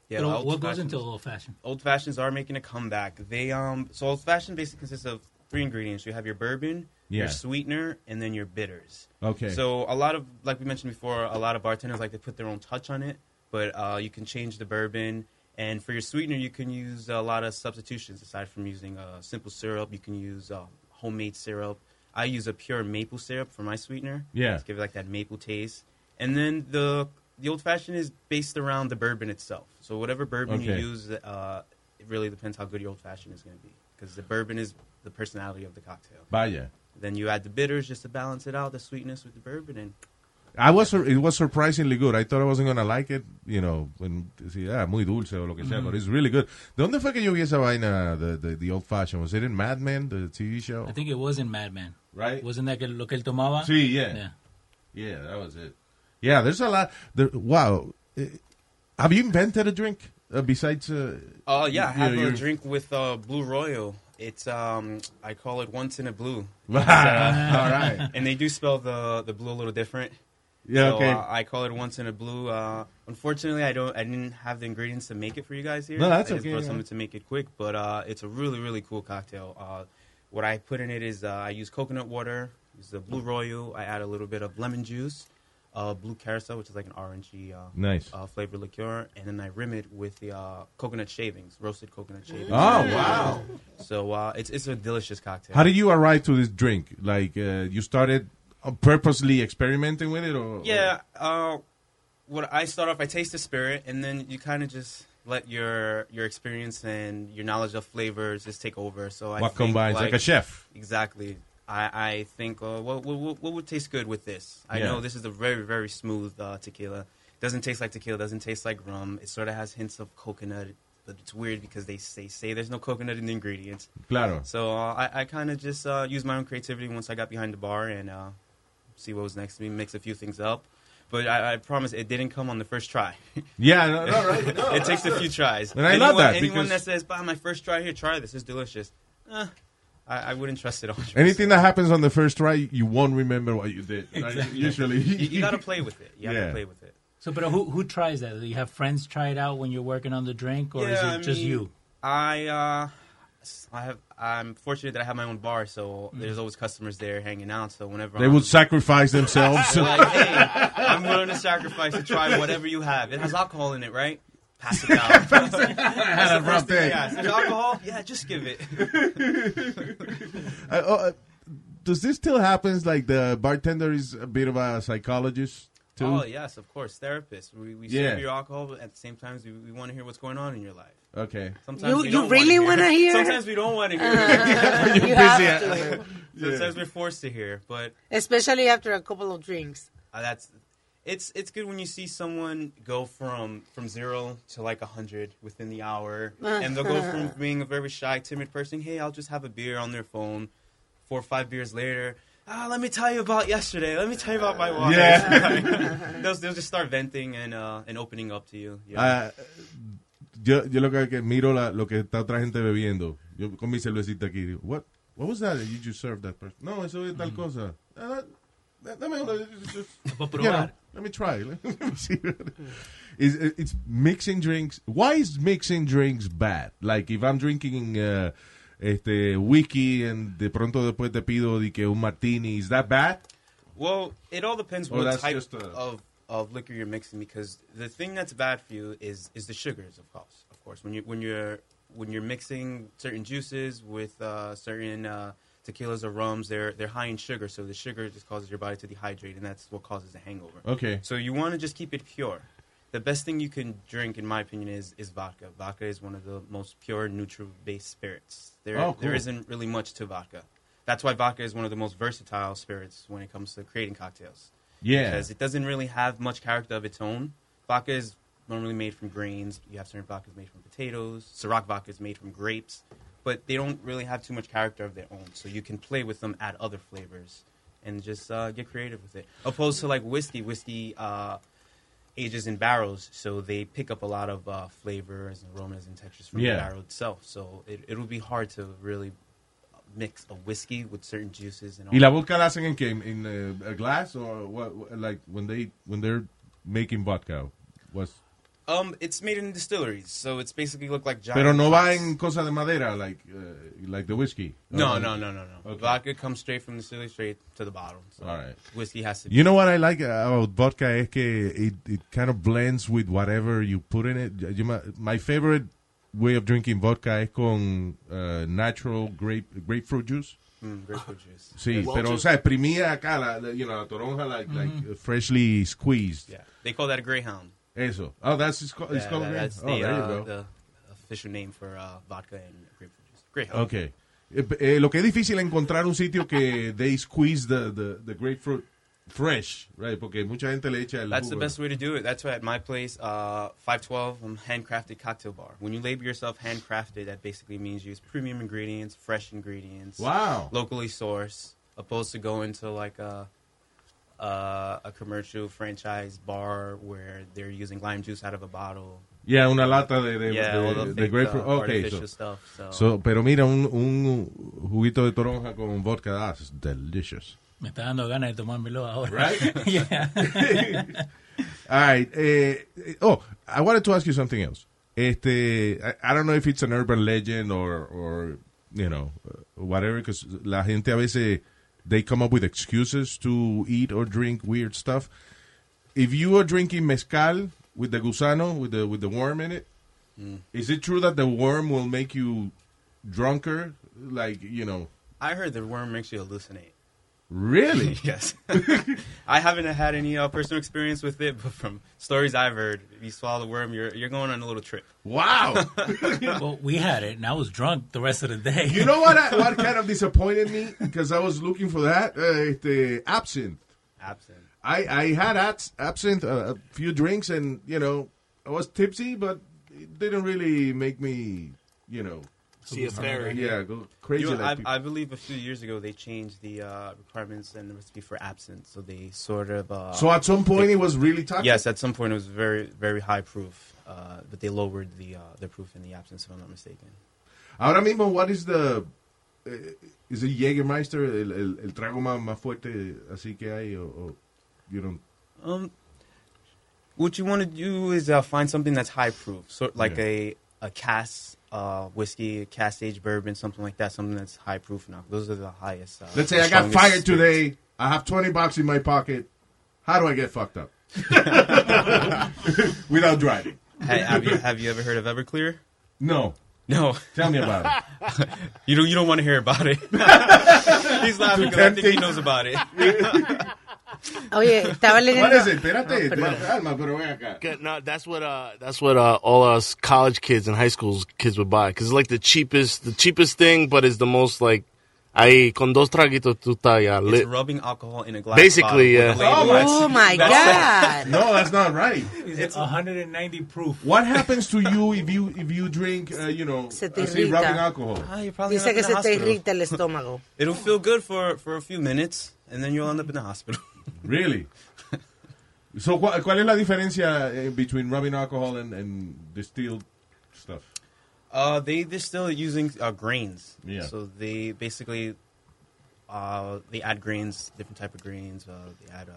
Yeah, Pero old what goes fashions- into old fashioned? Old fashions are making a comeback. They um so old fashioned basically consists of three ingredients. You have your bourbon, Yeah. your sweetener, and then your bitters. Okay. So a lot of like we mentioned before, a lot of bartenders like to put their own touch on it, but uh, you can change the bourbon. And for your sweetener, you can use a lot of substitutions aside from using uh, simple syrup. You can use uh, homemade syrup. I use a pure maple syrup for my sweetener. Yeah. to give it like that maple taste. And then the the old fashioned is based around the bourbon itself. So whatever bourbon Okay. you use, uh, it really depends how good your old fashioned is going to be because the bourbon is the personality of the cocktail. Vaya. Then you add the bitters just to balance it out, the sweetness with the bourbon, and I was it was surprisingly good. I thought I wasn't gonna like it, you know, when decía, ah, muy dulce o lo que sea, Mhm. but it's really good. ¿De dónde fue que yo vi esa vaina, the, the, the old fashioned? Was it in Mad Men, the TV show? I think it was in Mad Men. Right. Wasn't that que- lo que él tomaba? Sí, yeah. Yeah. Yeah, that was it. Yeah, there's a lot. There, wow. Eh, Have you invented a drink uh, besides? Uh, Oh yeah, I have know, a drink with uh, Blue Royal. It's um, I call it once in a blue. All uh, right. And they do spell the the blue a little different. Yeah, So, okay. uh, I call it once in a blue. Uh, unfortunately, I don't. I didn't have the ingredients to make it for you guys here. No, that's I just okay, brought yeah. something to make it quick, but uh, it's a really really cool cocktail. Uh, what I put in it is uh, I use coconut water, use the Blue Royal. I add a little bit of lemon juice, uh, blue curaçao, which is like an orangey uh, Nice. uh, flavored liqueur, and then I rim it with the uh, coconut shavings, roasted coconut shavings. Oh, wow. So uh, it's it's a delicious cocktail. How did you arrive to this drink? Like, uh, you started purposely experimenting with it, or Yeah. Uh, what I start off, I taste the spirit, and then you kind of just let your your experience and your knowledge of flavors just take over. So I What think, combines, like a chef. Exactly. I, I think uh, what, what what would taste good with this? I Yeah. know this is a very very smooth uh, tequila. Doesn't taste like tequila. Doesn't taste like rum. It sort of has hints of coconut, but it's weird because they say say there's no coconut in the ingredients. Claro. So uh, I I kind of just uh, used my own creativity once I got behind the bar and uh, see what was next to me. Mix a few things up. But I, I promise it didn't come on the first try. Yeah, no, no, right. No. it takes a few tries. And I anyone, love that Anyone that says, "Bah, my first try here, try this. It's delicious." Eh, I, I wouldn't trust it. 100%. Anything that happens on the first try, you won't remember what you did. right? Exactly. Usually, you, you got to play with it. You have Yeah. to play with it. So, but who who tries that? Do you have friends try it out when you're working on the drink, or is it Yeah, I just mean, you? I uh, I have. I'm fortunate that I have my own bar, so there's always customers there hanging out. So whenever they I'm, would sacrifice themselves. Like, hey, I'm willing to sacrifice to try whatever you have. It has alcohol in it, right? Pass it down. That's had a rough day. they ask. Alcohol? Yeah, just give it. Uh, uh, does this still happens? Like the bartender is a bit of a psychologist too. Oh yes, of course, therapist. We, we Yeah. serve your alcohol, but at the same time, we, we want to hear what's going on in your life. Okay. Sometimes You- we you don't really wanna wanna hear? Sometimes we don't want to hear. Uh, you You're have busy. to. Sometimes we're forced to hear, but Especially after a couple of drinks. uh, that's it's it's good when you see someone go from from zero to like a hundred within the hour, and they'll go from being a very shy, timid person. Hey, I'll just have a beer on their phone. Four or five beers later. Ah, let me tell you about yesterday. Let me tell you about my wife. Yeah. they'll, they'll just start venting and uh, and opening up to you. Yeah. Ah, yo, yo lo que, que miro la, lo que está otra gente bebiendo. Yo con mi cervecita aquí. digo, What? What was that? You just served that person. No, eso es tal cosa. Ah, da- dame una. just- Pa' you know, let me try. Let me see. It's, it's mixing drinks. Why is mixing drinks bad? Like if I'm drinking uh, este whiskey and de pronto después te pido de que un martini, is that bad? Well, it all depends Or what type a- of, of liquor you're mixing because the thing that's bad for you is is the sugars, of course. Of course, when you when you're when you're mixing certain juices with uh, certain uh, tequilas or rums, they're they're high in sugar, so the sugar just causes your body to dehydrate, and that's what causes a hangover. Okay. So you want to just keep it pure. The best thing you can drink, in my opinion, is is vodka. Vodka is one of the most pure neutral-based spirits. There Oh, there cool. isn't really much to vodka. That's why vodka is one of the most versatile spirits when it comes to creating cocktails. Yeah. Because it doesn't really have much character of its own. Vodka is normally made from grains. You have certain vodkas made from potatoes. Ciroc vodka is made from grapes. But they don't really have too much character of their own. So you can play with them, add other flavors, and just uh, get creative with it. Opposed to like whiskey. Whiskey uh, ages in barrels, so they pick up a lot of uh, flavors and aromas and textures from Yeah. the barrel itself. So it, it'll be hard to really mix a whiskey with certain juices and all Y la vodka la hacen en qué? In uh, a glass or what, what- like when they when they're making vodka? What's, Um, it's made in distilleries, so it's basically look like giant. pero no va en cosa de madera like uh, like the whiskey. No, no, no, no, no. Okay. Vodka comes straight from the distillery straight to the bottle. So All right. Whiskey has to. Be You know what I like about vodka es que it, it kind of blends with whatever you put in it. Yo- my, my favorite way of drinking vodka es con uh, natural grape grapefruit juice. Mm, grapefruit juice. Sí, Well, pero o just- sea, exprimida acá, la, la- you know, la toronja like, like uh, freshly squeezed. Yeah, they call that a greyhound. Eso. Oh, that's it's called, Yeah, called that- that's Oh, the, there you uh, go. the official name for uh, vodka and grapefruit juice. Greyhound. Okay. Eh, eh, lo que es difícil es encontrar un sitio que they squeeze the, the, the grapefruit fresh, right? Porque mucha gente le echa el That's the best way to do it. That's why at my place, uh, 512, I'm handcrafted cocktail bar. When you label yourself handcrafted, that basically means you use premium ingredients, fresh ingredients. Wow. Locally sourced, opposed to going to like a, uh, a commercial franchise bar where they're using lime juice out of a bottle. Yeah, una lata de, de, Yeah, de- all the de fake, grapefruit. uh, okay, so, stuff, so- so, pero mira, un, un juguito de toronja con vodka, that's delicious. Me está dando ganas de tomármelo ahora. Right? yeah. All right. eh, eh, oh, I wanted to ask you something else. Este, I, I don't know if it's an urban legend or, or you know, uh, whatever, because la gente a veces, they come up with excuses to eat or drink weird stuff. If you are drinking mezcal with the gusano, with the, with the worm in it, is Mm. it true that the worm will make you drunker? Like, you know, I heard the worm makes you hallucinate. Really? yes. I haven't had any uh, personal experience with it, but from stories I've heard, if you swallow the worm, you're you're going on a little trip. Wow. well, we had it, and I was drunk the rest of the day. You know what? I, what kind of disappointed me because I was looking for that. Uh, este, absinthe. Absinthe. I I had abs- absinthe, uh, a few drinks, and you know I was tipsy, but it didn't really make me, you know. See a fairy. Yeah, go crazy You know, like I. I believe a few years ago they changed the uh, requirements and the recipe for absinthe, so they sort of. Uh, So at some point they- it was really toxic? Yes, at some point it was very very high proof, uh, but they lowered the uh, the proof in the absinthe, if I'm not mistaken. Ahora mismo, what is the... eh, is it Jägermeister el, el, el trago más, más fuerte así que hay? O, o you don't... Um, what you want to do is uh, find something that's high proof, so like a a cask uh, whiskey, a cask aged bourbon, something like that, something that's high proof. Now, those are the highest. Uh, Let's say I got fired spirits. today. I have 20 bucks in my pocket. How do I get fucked up? Without driving. Hey, have you have you ever heard of Everclear? No. No. Tell me about it. you don't you don't want to hear about it. He's laughing because I think he knows about it. Oye, estaba leyendo. What is it? Espérate, No, perdón. espérate, Alma, pero ven acá. No, that's what uh, that's what uh, all us college kids and high school kids would buy because it's like the cheapest, the cheapest thing, but it's the most like, ahí con dos traguitos tú estás ya It's rubbing alcohol in a glass. Basically, bottle with yeah. a label. Oh, my That's- God. No, that's not right. It's 190 proof. What happens to you if you if you drink, uh, you know, Se te así, irrita. rubbing alcohol? Ah, you're probably Dice que se in the te hospital. irrita el estómago. It'll feel good for for a few minutes, and then you'll end up in the hospital. Really? So, ¿cuál, cuál es la diferencia eh, between rubbing alcohol and, and distilled stuff? Uh, they they're still using uh, grains. Yeah. So they basically uh, they add grains, different type of grains. Uh, they add uh,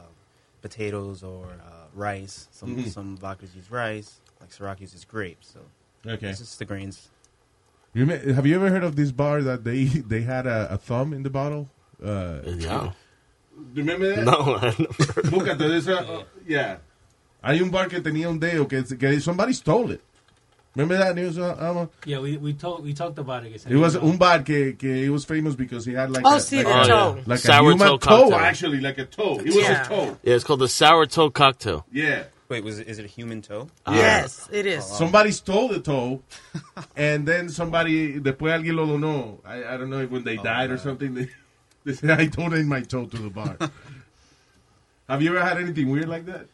potatoes or uh, rice. Some Mhm. some vodkas use rice. Like Ciroc uses grapes. So Okay. it's just the grains. You may, have you ever heard of this bar that they they had a, a thumb in the bottle? Uh, Yeah. Remember that? No, I never. Búscate de esa. uh, yeah. Hay un bar que tenía un dedo que, que somebody stole it. Remember that news? Uh, Alma? Yeah, we we talked we talked about it. It was un bar que, que it was famous because he had like Oh, a, sí, like, the a, toe. like Sour a human toe toe, actually, like a toe. It was Yeah. a toe. Yeah, it's called the sour toe cocktail. Yeah. Wait, was it, is it a human toe? Yes, it is. Somebody stole the toe, and then somebody, después alguien lo donó. I, I don't know if when they died or something, they, they said, I donated my toe to the bar. Have you ever had anything weird like that?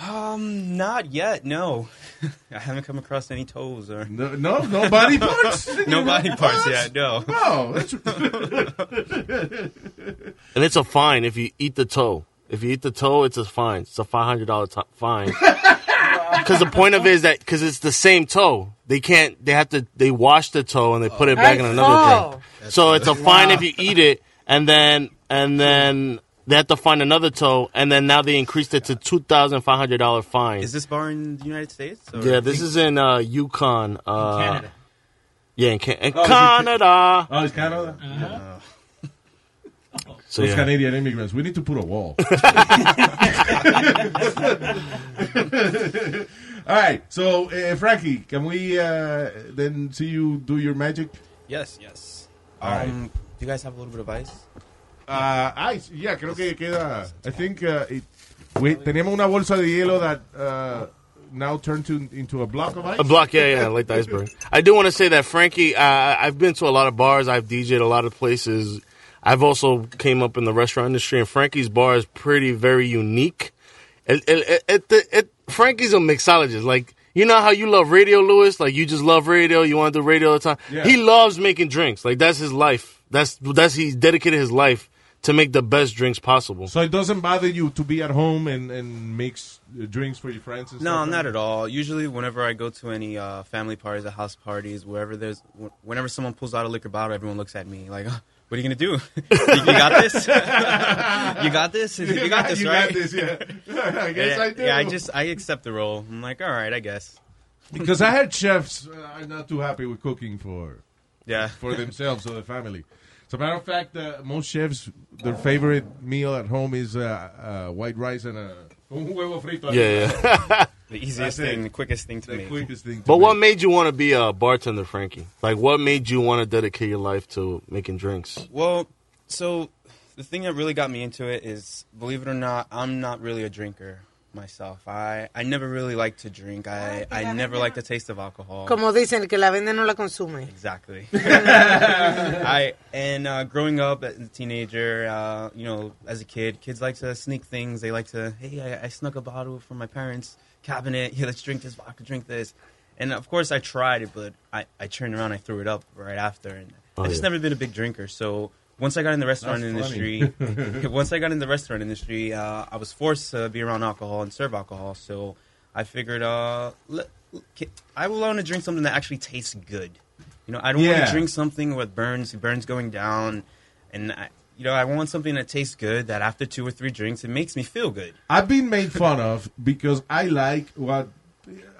Um, not yet. No, I haven't come across any toes or no, no, no body parts. no body parts yet. No. No, that's And it's a fine if you eat the toe. If you eat the toe, it's a fine. It's a five hundred dollar fine. Because the point of it is that because it's the same toe, they can't. They have to. They wash the toe and they put it back in another drink. So it's a fine if you eat it, and then and then they have to find another toe, and then now they increased it to two thousand five hundred dollar fine. Is this bar in the United States? Or yeah, this is in uh, Yukon. Uh, Canada. Yeah, in, Can- in Oh, Canada. Oh, it's Canada? So Those yeah. Canadian immigrants, we need to put a wall. All right, so uh, Frankie, can we uh, then see you do your magic? Yes, yes. All right. Um, do you guys have a little bit of ice? Uh, ice, yeah, creo que queda. I think uh, it, we, teníamos una bolsa de hielo that uh, now turned to, into a block of ice. A block, yeah, yeah, like the iceberg. I do want to say that Frankie, uh, I've been to a lot of bars. I've DJed a lot of places. I've also came up in the restaurant industry, and Frankie's bar is pretty, very unique. It, it, it, it, it, Frankie's a mixologist. Like, you know how you love radio, Lewis? Like, you just love radio. You want to do radio all the time. Yeah. He loves making drinks. Like, that's his life. That's, that's, he's dedicated his life to make the best drinks possible. So it doesn't bother you to be at home and, and mix uh, drinks for your friends and No, stuff? not at all. Usually, whenever I go to any uh, family parties or house parties, wherever there's, whenever someone pulls out a liquor bottle, everyone looks at me like, "What are you gonna do? you, you got this? you got this? You got this, You right?" got this, yeah. I guess yeah, I do. Yeah, I just I accept the role. I'm like, all right, I guess. Because I had chefs uh, are not too happy with cooking for Yeah. for themselves or the family. As a matter of fact, uh, most chefs, their favorite meal at home is uh, uh, white rice and a un huevo frito. Yeah, yeah. The easiest thing, the quickest thing to The make. quickest thing. To But make. what made you want to be a bartender, Frankie? Like, what made you want to dedicate your life to making drinks? Well, so the thing that really got me into it is, believe it or not, I'm not really a drinker myself. I, I never really liked to drink. I, I never liked the taste of alcohol. Como dicen, el que la vende no la consume. Exactly. I and uh, growing up as a teenager, uh, you know, as a kid, kids like to sneak things. They like to, hey, I, I snuck a bottle from my parents' cabinet. Here, let's drink this vodka, drink this. And of course, I tried it, but I, I turned around, I threw it up right after, and Oh, I just yeah. never been a big drinker. So once I got in the restaurant That's industry, once I got in the restaurant industry, uh, I was forced to be around alcohol and serve alcohol. So I figured, uh, let, I will want to drink something that actually tastes good. You know, I don't want to drink something with burns, burns going down, and I, you know, I want something that tastes good. That after two or three drinks, it makes me feel good. I've been made fun of because I like what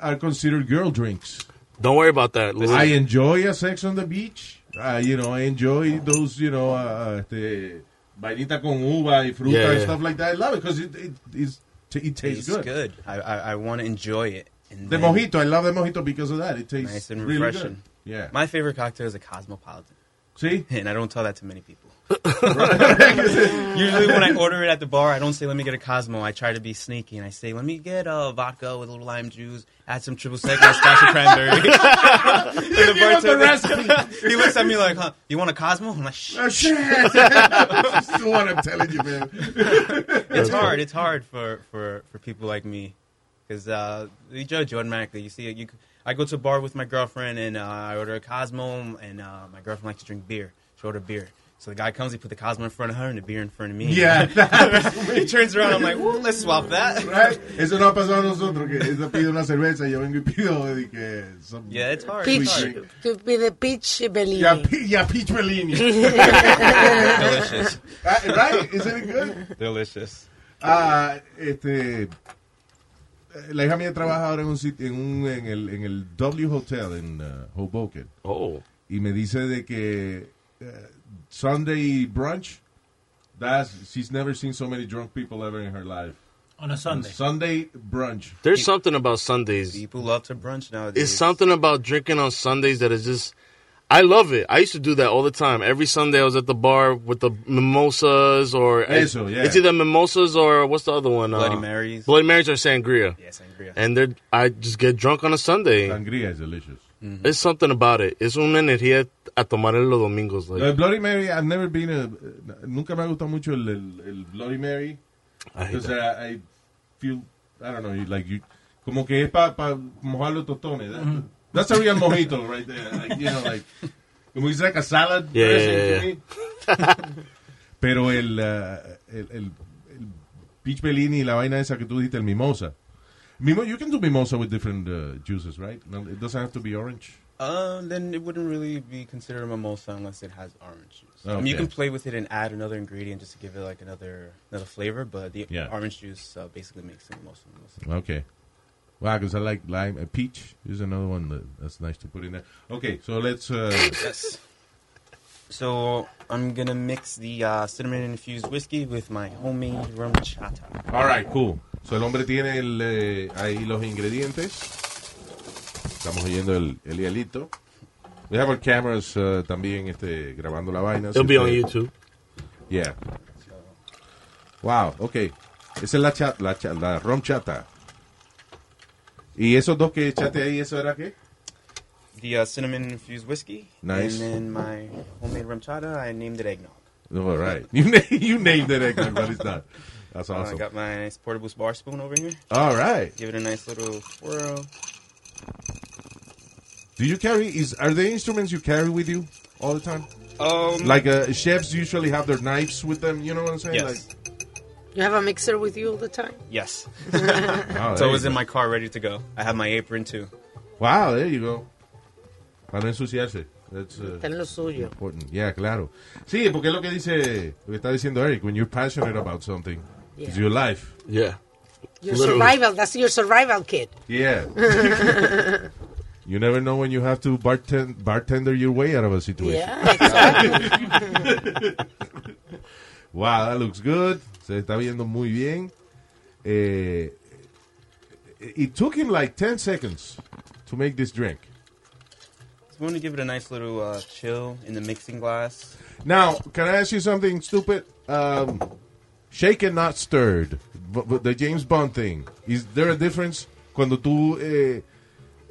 are considered girl drinks. Don't worry about that. Louis. I enjoy a sex on the beach. Uh, you know, I enjoy those, you know, uh, este, vainita con uva y fruta Yeah, and stuff like that. I love it because it, it, it's, it tastes Tastes good. I, I, I want to enjoy it. And The then- mojito, I love the mojito because of that. It tastes nice and really refreshing. good. Yeah. My favorite cocktail is a Cosmopolitan. See? And I don't tell that to many people. Usually when I order it at the bar, I don't say, let me get a Cosmo. I try to be sneaky and I say, let me get a vodka with a little lime juice, add some triple sec, and a splash of cranberry. and the Give the bartender, he looks at me like, huh, you want a Cosmo? I'm like, shh. Oh, shit. This is what I'm telling you, man. it's hard. It's hard for, for, for people like me. Because uh, you judge automatically. You see, you, I go to a bar with my girlfriend and uh, I order a Cosmo, and uh, my girlfriend likes to drink beer. She ordered beer. So the guy comes, he put the Cosmo in front of her and the beer in front of me. Yeah, he turns around, I'm like, well, let's swap that. Right? Eso no ha pasado a nosotros, que ella pide una cerveza y yo vengo y pido que some Yeah, it's hard. Peach, It's hard. to be the peach Bellini. Yeah, pe- yeah, peach Bellini. Delicious. Ah, right? Isn't it good? Delicious. Ah, este. La hija mía trabaja ahora en un sitio, en, un, en, el, en el W Hotel en uh, Hoboken. Oh. Y me dice de que uh, Sunday brunch, that's, she's never seen so many drunk people ever in her life. On a Sunday. Sunday brunch. There's something about Sundays. People love to brunch nowadays. It's something about drinking on Sundays that is just. I love it. I used to do that all the time. Every Sunday I was at the bar with the mimosas or Eso, yeah. it's either mimosas or what's the other one? Bloody Uh, Marys. Bloody Marys or sangria. Yeah, sangria. And they're, I just get drunk on a Sunday. Sangria is delicious. It's something about it. Es una energía a tomar en los domingos. Like, El Bloody Mary, I've never been a. Nunca me ha gustado mucho el, el, el Bloody Mary. I hate Because that. I, I feel, I don't know, you- like you, como que es para pa mojar los tostones. That- That's a real mojito right there. Like, you know, like, como it's like a salad Yeah, dressing yeah, to me. Pero el, uh, el, el, el peach bellini y la vaina esa que tú dijiste, el mimosa. Mimo, you can do mimosa with different uh, juices, right? No, it doesn't have to be orange. Uh, then it wouldn't really be considered a mimosa unless it has orange juice. I mean, you can play with it and add another ingredient just to give it like another another flavor, but the Yeah. orange juice uh, basically makes it mimosa. mimosa. Okay. Wow, because I like lime. Uh, peach is another one that, that's nice to put in there. Okay, so let's. Uh, yes. So I'm gonna mix the uh, cinnamon infused whiskey with my homemade rum chata. All right, cool. So el hombre tiene el, eh, ahí los ingredientes. Estamos oyendo el, el hielito. We have our cameras uh, también este, grabando la vaina. It'll Si be on YouTube. Yeah. Wow, okay. Esa es la, chat, la, cha- la rum chata. ¿Y esos dos que echaste ahí, eso era qué? The uh, cinnamon infused whiskey. Nice. And then my homemade RumChata, I named it eggnog. All right. You, na- you named it, eggnog, but it's not. That's Uh, I awesome. got my nice portable bar spoon over here. All right. Give it a nice little swirl. Do you carry, is are there instruments you carry with you all the time? Um, Like uh, chefs usually have their knives with them, you know what I'm saying? Yes. You have a mixer with you all the time? Yes. Oh, so there it was you in my car ready to go. I have my apron too. Wow, there you go. Para no ensuciarse. That's uh, Está en lo suyo. important. Yeah, claro. Sí, porque es lo que dice, lo que está diciendo Eric, when you're passionate about something, it's your life. Yeah. Your Literally. survival, that's your survival kit. Yeah. you never know when you have to bartend, bartender your way out of a situation. Yeah, exactly. Wow, that looks good. Se está viendo muy bien. Eh, it took him like 10 seconds to make this drink. We want to give it a nice little uh, chill in the mixing glass. Now, can I ask you something stupid? Um, shaken, not stirred. But, but the James Bond thing. Is there a difference cuando tú eh,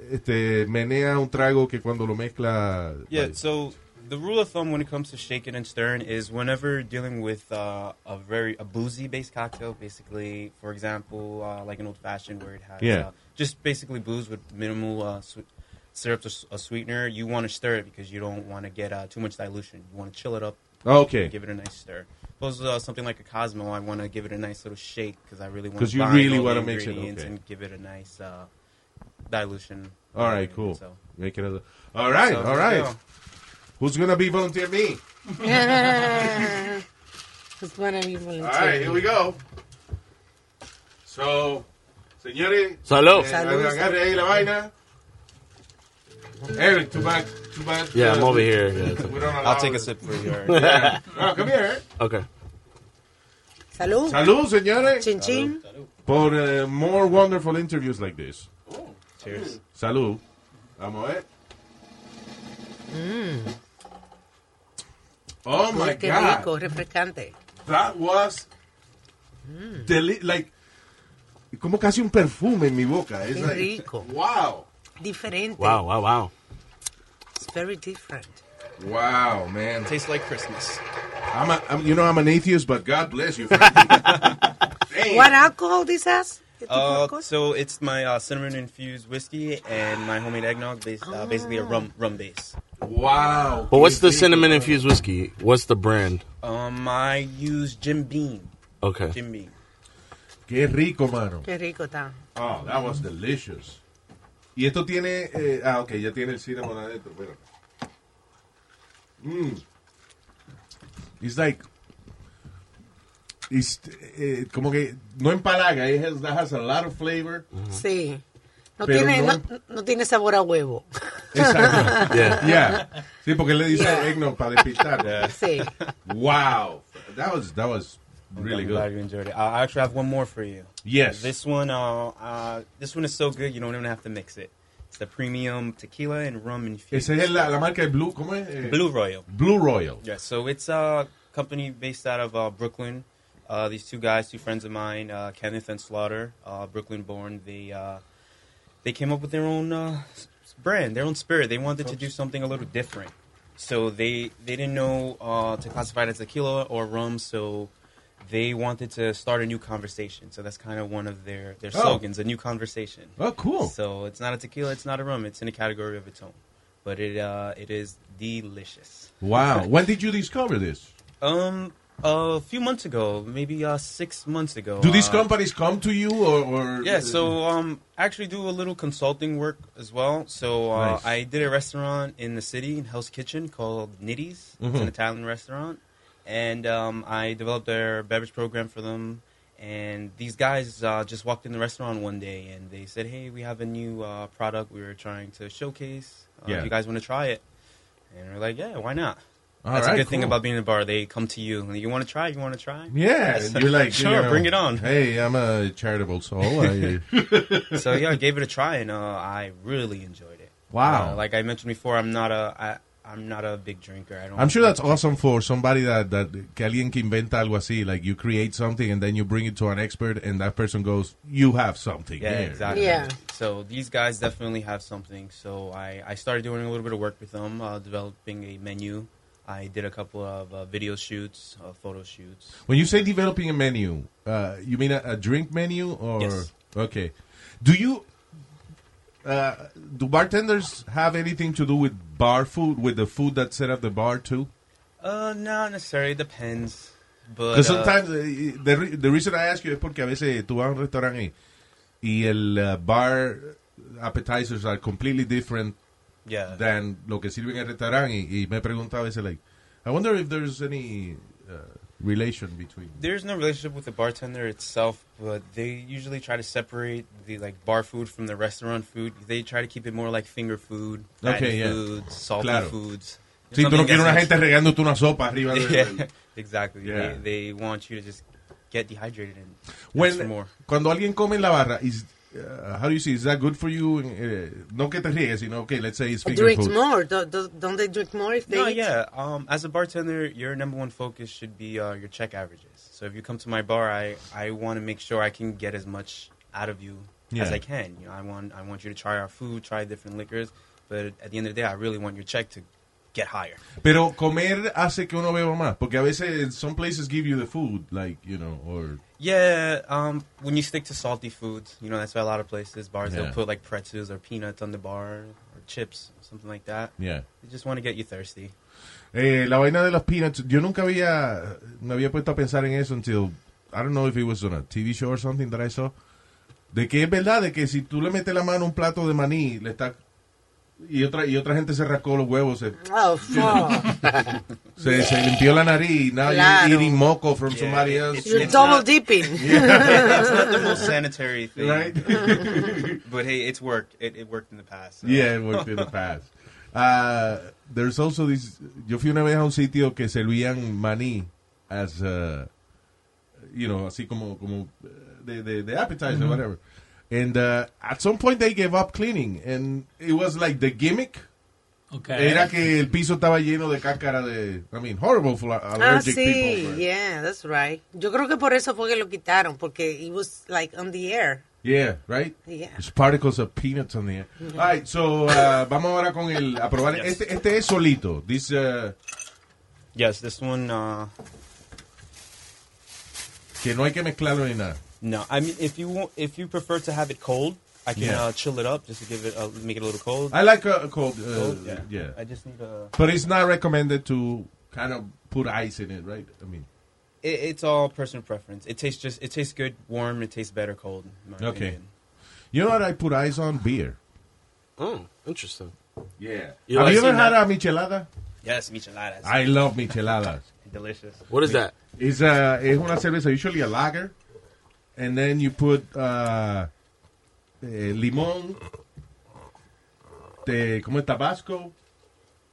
este, menea un trago que cuando lo mezcla? Yeah, like- so the rule of thumb when it comes to shaken and stirring is whenever dealing with uh, a very a boozy based cocktail, basically, for example, uh, like an old fashioned where it has Yeah. uh, just basically booze with minimal uh, sweet, syrup or s- a sweetener, you want to stir it because you don't want to get uh, too much dilution. You want to chill it up. Okay. Give it a nice stir. Suppose uh, something like a Cosmo, I want to give it a nice little shake because I really want 'Cause to you really the wanna mix it, ingredients okay. and give it a nice uh, dilution. All right, cool. So- Make it a, all right, So, all there you right. go. Who's gonna be volunteer me? It's gonna be volunteer. All right, here we go. So, señores, Salud. eh, Salud. agarre ahí la vaina. Eric, too bad, too bad. Yeah, I'm over here. Yeah. we don't I'll allow take a sip for you. Eric. Yeah. Oh, come here, Eric. Okay. Salud. Salud, señores. Chin chin. For uh, more wonderful interviews like this. Cheers. Salud. Vamos a ver. Mm. Oh my Qué God. rico, refrescante. That was deli- like como casi un perfume en mi boca. It's Qué like, rico. Wow. Diferente. Wow, wow, wow. It's very different. Wow, man. Tastes like Christmas. I'm a, I'm, you know, I'm an atheist, but God bless you. What alcohol this has? Uh, so it's my uh, cinnamon infused whiskey and my homemade eggnog, based, uh, basically a rum rum base. Wow. But what's the cinnamon infused whiskey? What's the brand? Um, I use Jim Beam. Okay. Jim Beam. Qué rico, mano. Qué rico está. Oh, that was delicious. Y esto tiene, eh, ah, ok, ya tiene el cinnamon adentro, pero. Mm. It's like, it's, eh, como que no empalaga, it has, that has a lot of flavor. Sí. No Pero tiene, no- no, no tiene sabor a huevo. Exacto. Yeah. Yeah. Sí, porque él le dice Yeah. eggnog para despistar. Sí. Wow. That was, that was really I'm glad you enjoyed it. I actually have one more for you. Yes. This one, uh, uh, this one is so good you don't even have to mix it. It's the premium tequila and rum infused. Esa es la, la marca de Blue, ¿cómo es? Eh, Blue Royal. Blue Royal. Yeah, so it's a company based out of uh, Brooklyn. Uh, these two guys, two friends of mine, uh, Kenneth and Slaughter, uh, Brooklyn born. They uh, they came up with their own uh, brand, their own spirit. They wanted to do something a little different. So they they didn't know uh, to classify it as tequila or rum. So they wanted to start a new conversation. So that's kind of one of their their Oh. slogans, a new conversation. Oh, cool. So it's not a tequila, it's not a rum. It's in a category of its own, but it uh, it is delicious. Wow. when did you discover this? Um, a few months ago, maybe uh, six months ago. Do these uh, companies come to you or? or Yeah, so um, actually do a little consulting work as well. So uh, Nice. I did a restaurant in the city, in Hell's Kitchen, called Nitty's. It's an Mhm. Italian restaurant, and um, I developed their beverage program for them. And these guys uh, just walked in the restaurant one day, and they said, "Hey, we have a new uh, product we were trying to showcase. Uh, Yeah. If you guys want to try it?" And we're like, "Yeah, why not?" All That's a right, good thing about being in a bar. They come to you. You want to try? You want to try? Yeah, Yes. you're like, sure, you know, bring it on. Hey, I'm a charitable soul. I, so yeah, I gave it a try, and uh, I really enjoyed it. Wow. Uh, like I mentioned before, I'm not a I, I'm not a big drinker. I don't. I'm sure that's awesome for somebody that, that que alguien que inventa algo así, like you create something and then you bring it to an expert and that person goes, you have something. Yeah, here." exactly. Yeah. So these guys definitely have something. So I, I started doing a little bit of work with them, uh, developing a menu. I did a couple of uh, video shoots, uh, photo shoots. When you say developing a menu, uh, you mean a, a drink menu or? Yes. Okay. Do you, uh, do bartenders have anything to do with bar food, with the food that's set up at the bar too? Uh, not necessarily. It depends. But Because uh, sometimes, uh, the, re- the reason I ask you es porque a veces tú vas a un restaurante y, y el uh, bar appetizers are completely different Yeah. than lo que sirven en el restaurante y, y me pregunto a veces, like, I wonder if there's any uh, relation between. There's no relationship with the bartender itself, but they usually try to separate the like bar food from the restaurant food. They try to keep it more like finger food, Okay, yeah. foods, salty Claro. foods. Sí, tú no quieres una gente regándote una sopa arriba de... yeah, exactly. Yeah. They, they want you to just get dehydrated and When, more. cuando alguien come en la barra, is, uh, how do you see, is that good for you? Uh, no que te riegues, know, okay, let's say it's finger Drinks food. more. Do, do, don't they drink more if they No, eat? yeah. Um, as a bartender, your number one focus should be uh, your check averages. So if you come to my bar, I, I want to make sure I can get as much out of you as I can. You know, I want I want you to try our food, try different liquors, but at the end of the day, I really want your check to get higher. Pero comer hace que uno beba más, porque a veces some places give you the food, like, you know, or... Yeah, um, when you stick to salty foods, you know, that's why a lot of places, bars, Yeah. they'll put like pretzels or peanuts on the bar or chips, something like that. Yeah. They just want to get you thirsty. Eh, la vaina de los peanuts, yo nunca había, me había puesto a pensar en eso until, I don't know if it was on a TV show or something that I saw, de que es verdad de que si tú le metes la mano a un plato de maní, le está, y otra, y otra gente se rascó los huevos, se, Oh, fuck. se, se limpió la nariz, now Claro. you're eating moco from Yeah, somebody else. it's- You're it's double not- dipping. it's not the most sanitary thing, Right. but hey, it's worked. It, it worked in the past. so. Yeah, it worked in the past. Uh, there's also this. Yo fui una vez a un sitio que servían maní as, uh, you know, así como como uh, de, de, de appetizer, Mhm. whatever. And uh, at some point they gave up cleaning, and it was like the gimmick. Okay. Era que el piso estaba lleno de cáscara de, I mean, horrible for Ah, allergic sí, people. but- yeah, that's right. Yo creo que por eso fue que lo quitaron, porque it was like on the air. Yeah, right? Yeah. There's particles of peanuts on the air. Mhm. All right, so uh, vamos ahora con el a probar. Yes. Este, este es solito. This, uh, Yes, this one. Uh, que no hay que mezclarlo ni nada. No, I mean, if you want, if you prefer to have it cold, I can Yeah. uh, chill it up just to give it, uh, make it a little cold. I like a cold. Uh, Cold, yeah. yeah. I just need a. But it's not recommended to kind of put ice in it, right? I mean, It, it's all personal preference. It tastes just. It tastes good warm. It tastes better cold. in my okay. opinion. You know what I put ice on? Beer. Oh, interesting. Yeah. You Have like you ever seeing had that? a michelada? Yes, micheladas. I love micheladas. Delicious. What is that? It's uh, es una cerveza, usually a lager, and then you put uh, eh, limón, te, como es Tabasco,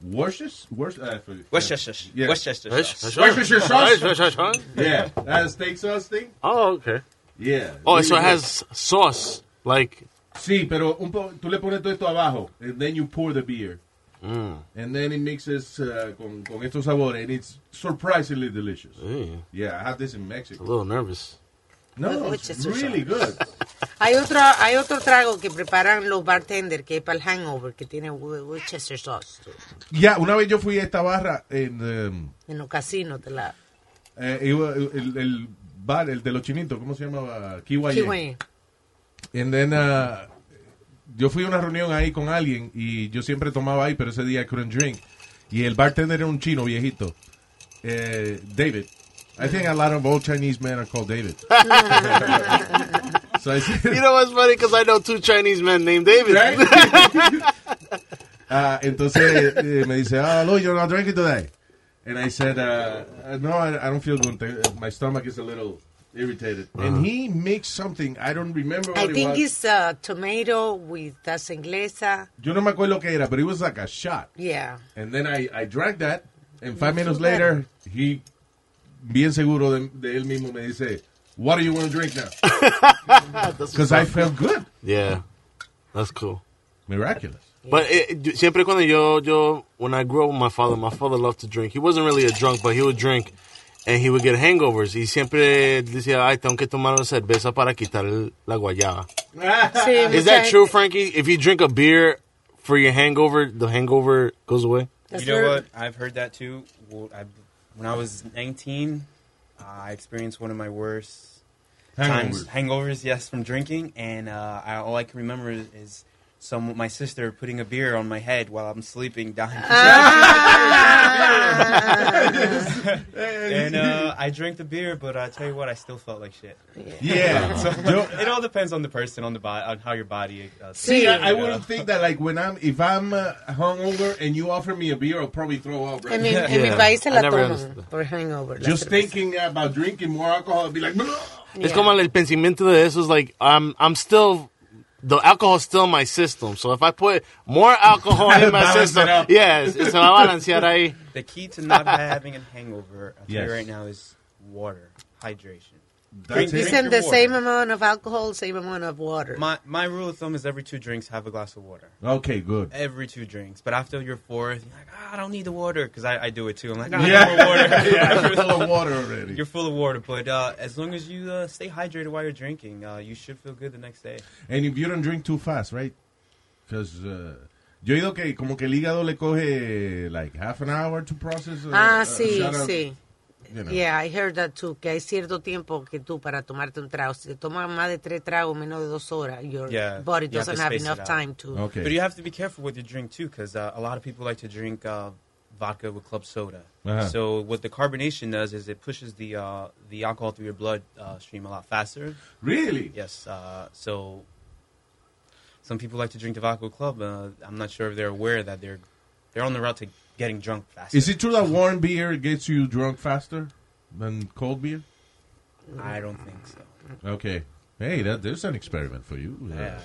Worcestershire, Worcestershire, uh, Worcestershire. yeah. Worcestershire sauce. Worcestershire sauce. Yeah, that steak sauce thing. Oh, okay. Yeah. Oh, so it has sauce, like. good. Sí, pero un po, tú le pones todo esto abajo, and then you pour the beer, Mm. and then it mixes uh, con, con estos sabores, and it's surprisingly delicious. Mm. Yeah, I had this in Mexico. A little nervous. No, it's really good. Hay otro, hay otro trago que preparan los bartenders que es para el hangover, que tiene Wo- Worcester sauce. Ya, una vez yo fui a esta barra en um, En los casinos te la... eh, el, el bar, el de los chinitos, ¿cómo se llamaba? Kiwaye. And then, uh, yo fui a una reunión ahí con alguien y yo siempre tomaba ahí, pero ese día I couldn't drink. Y el bartender era un chino viejito, eh, David. I think a lot of old Chinese men are called David. so I said, You know what's funny? Because I know two Chinese men named David. Ah, entonces eh, me dice, oh, Louis, you're not drinking today. And I said, uh, no, I, I don't feel good. My stomach is a little irritated. And he mixed something, I don't remember what I it think was. it's uh, tomato with salsa inglesa. Yo no me acuerdo que era, but it was like a shot. Yeah. And then I, I drank that, and five minutes later, he, bien seguro de, de él mismo, me dice, what do you want to drink now? Because I felt good. Yeah, that's cool. Miraculous. But it, siempre cuando yo, yo, when I grew up with my father, my father loved to drink. He wasn't really a drunk, but he would drink and he would get hangovers. Y siempre decía, ay, tengo que tomar una cerveza para quitar el- la guayaba. Sí, Is mucha that true, Frankie? If you drink a beer for your hangover, the hangover goes away? you know what? I've heard that too. Well, I, when I was 19, uh, I experienced one of my worst times Hangovers. hangovers. Yes, from drinking, and uh, I, all I can remember is, is some my sister putting a beer on my head while I'm sleeping down. and uh, I drank the beer, but I tell you what, I still felt like shit. Yeah. So, Yo- it all depends on the person, on the body, on how your body. Uh, See, I, I wouldn't think that like when I'm if I'm uh, hungover and you offer me a beer, I'll probably throw up. Right? En mi, en mi país se I la never toman understood. por hangover. Just cerveza. thinking about drinking more alcohol, I'd be like, Es como el pensamiento de eso es like, I'm, I'm still, the alcohol's still in my system. So if I put more alcohol in my system, yes, se va a balancear ahí. The key to not having a hangover, I'll tell Yes. you right now, is water, hydration. That's it. Dicen the water. same amount of alcohol, same amount of water. My my rule of thumb is every two drinks have a glass of water. Okay, good. Every two drinks, but after your fourth, you're like, ah, I don't need the water because I, I do it too. I'm like, ah, Yeah. no more water. Yeah, I'm full of water already. You're full of water, but uh, as long as you uh, stay hydrated while you're drinking, uh, you should feel good the next day. And if you don't drink too fast, right? Because uh, yo he oído que como que el hígado le coge like half an hour to process. a- Ah, a sí, shot of- sí. You know. Yeah, I heard that too, que hay cierto tiempo que tú para tomarte un trago, si te tomas más de tres tragos menos de dos horas, your Yeah, body you doesn't have space it enough time to. Okay. But you have to be careful with your drink too, because uh, a lot of people like to drink uh, vodka with club soda. Uh-huh. So what the carbonation does is it pushes the uh, the alcohol through your blood uh, stream a lot faster. Really? Yes. Uh, so some people like to drink the vodka with club. Uh, I'm not sure if they're aware that they're they're on the route to getting drunk faster. Is it true that warm beer gets you drunk faster than cold beer? I don't think so. Okay. Hey, that there's an experiment for you. Uh, yeah.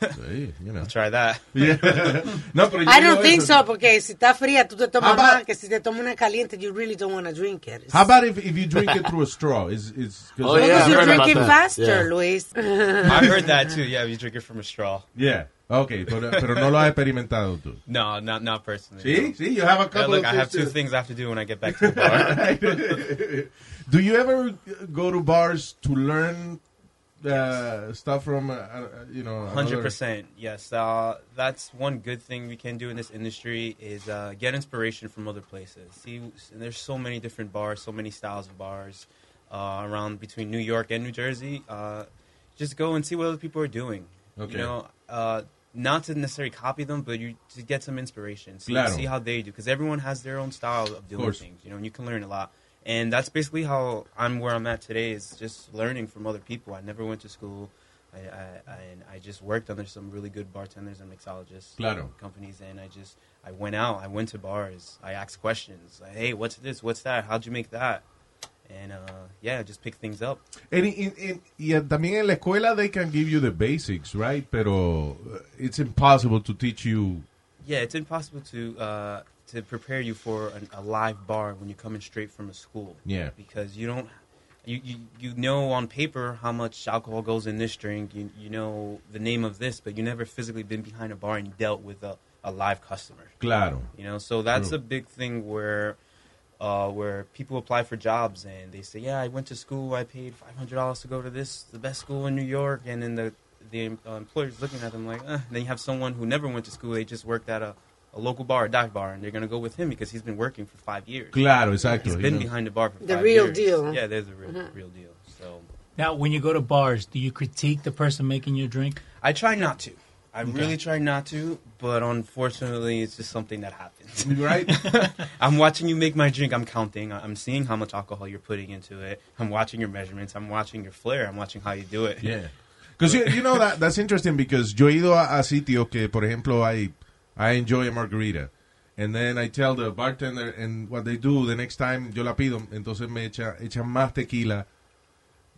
Hey, you know. I'll try that. Yeah. no, pero I don't think so, porque si está fría, tú te tomas about- más que si te tomas una caliente, you really don't want to drink it. How about if, if you drink it through a straw? Is is Oh, Because you're drinking faster, Luis. I heard that too. Yeah, you drink it from a straw. Yeah. Okay, pero, pero no lo has experimentado tú. No, not not personally. See? no. See, you have a Yeah, couple look, of I have two to- things I have to do when I get back to the bar. Do you ever go to bars to learn uh, stuff from, uh, uh, you know, Hundred another- percent, yes. Uh, that's one good thing we can do in this industry is uh, get inspiration from other places. See, and there's so many different bars, so many styles of bars uh, around between New York and New Jersey. Uh, just go and see what other people are doing. Okay. You know, uh, not to necessarily copy them, but you to get some inspiration. See, Claro. see how they do, because everyone has their own style of doing course. things. You know, and you can learn a lot. And that's basically how I'm where I'm at today is just learning from other people. I never went to school. I, I, I, and I just worked under some really good bartenders and mixologists Claro. companies, and I just I went out, I went to bars, I asked questions, like, hey, what's this, what's that, how'd you make that, and uh, yeah, just pick things up. And in- in- y uh, también en la escuela they can give you the basics, right? Pero uh, it's impossible to teach you. Yeah, it's impossible to uh, to prepare you for an, a live bar when you're coming straight from a school. Yeah. because you don't. You, you, you know on paper how much alcohol goes in this drink. You, you know the name of this, but you never physically been behind a bar and dealt with a, a live customer. Claro. You know, so that's True. a big thing where uh, where people apply for jobs and they say, "Yeah, I went to school. I paid five hundred dollars to go to this the best school in New York," and then the the uh, employer's looking at them like, uh. then you have someone who never went to school. They just worked at a, a local bar, a dive bar, and they're gonna go with him because he's been working for five years. Claro, exacto. He's You been know. behind the bar for The five real years. deal. Yeah, there's the real Mhm. real deal. So Now, when you go to bars, do you critique the person making your drink? I try not to. I Okay. really try not to, but unfortunately, it's just something that happens. Right? I'm watching you make my drink. I'm counting. I'm seeing how much alcohol you're putting into it. I'm watching your measurements. I'm watching your flair. I'm watching how you do it. Yeah. Because you, you know that that's interesting because yo he ido a, a sitios que, por ejemplo, I I enjoy a margarita, and then I tell the bartender, and what they do the next time yo la pido, entonces me echa echan más tequila,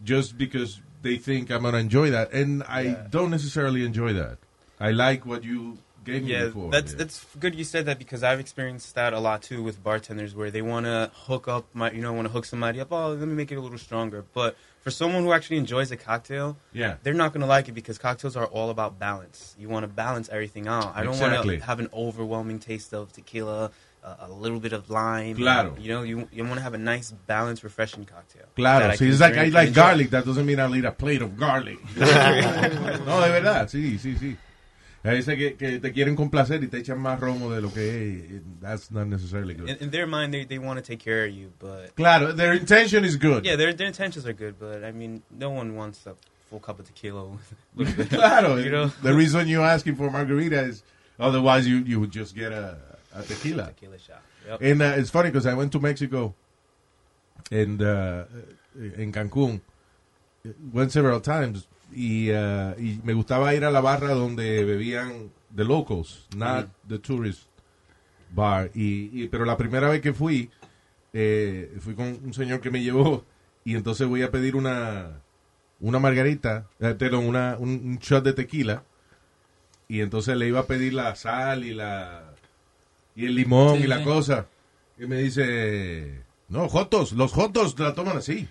just because they think I'm gonna enjoy that, and I don't necessarily enjoy that. I like what you gave me Yeah, before. that's yeah. that's good you said that because I've experienced that a lot too with bartenders where they want to hook up my you know want to hook somebody up. Oh, let me make it a little stronger. But for someone who actually enjoys a cocktail, Yeah. they're not going to like it because cocktails are all about balance. You want to balance everything out. I don't Exactly. want to have an overwhelming taste of tequila, a little bit of lime. Claro. You know, you you want to have a nice, balanced, refreshing cocktail. Claro, I sí, it's like I like enjoy. garlic. That doesn't mean I'll eat a plate of garlic. no, de verdad, sí, sí, sí. Veces que, que te quieren complacer y te echan más romo de lo que es. That's not necessarily good. In, in their mind, they, they want to take care of you, but Claro, their intention is good. Yeah, their their intentions are good, but I mean, no one wants a full cup of tequila. Claro, you know. the reason you're asking for margarita is otherwise you, you would just get a, a tequila. Tequila shot. Yep. And uh, it's funny because I went to Mexico and uh, en Cancún, went several times y, uh, y me gustaba ir a la barra donde bebían the locals, not the tourist bar. Y, y- pero la primera vez que fui, eh, fui con un señor que me llevó y entonces voy a pedir una una margarita, eh, perdón, una, un, un shot de tequila y entonces le iba a pedir la sal y la y el limón Sí, y la sí. cosa. Y me dice no jotos los jotos la toman así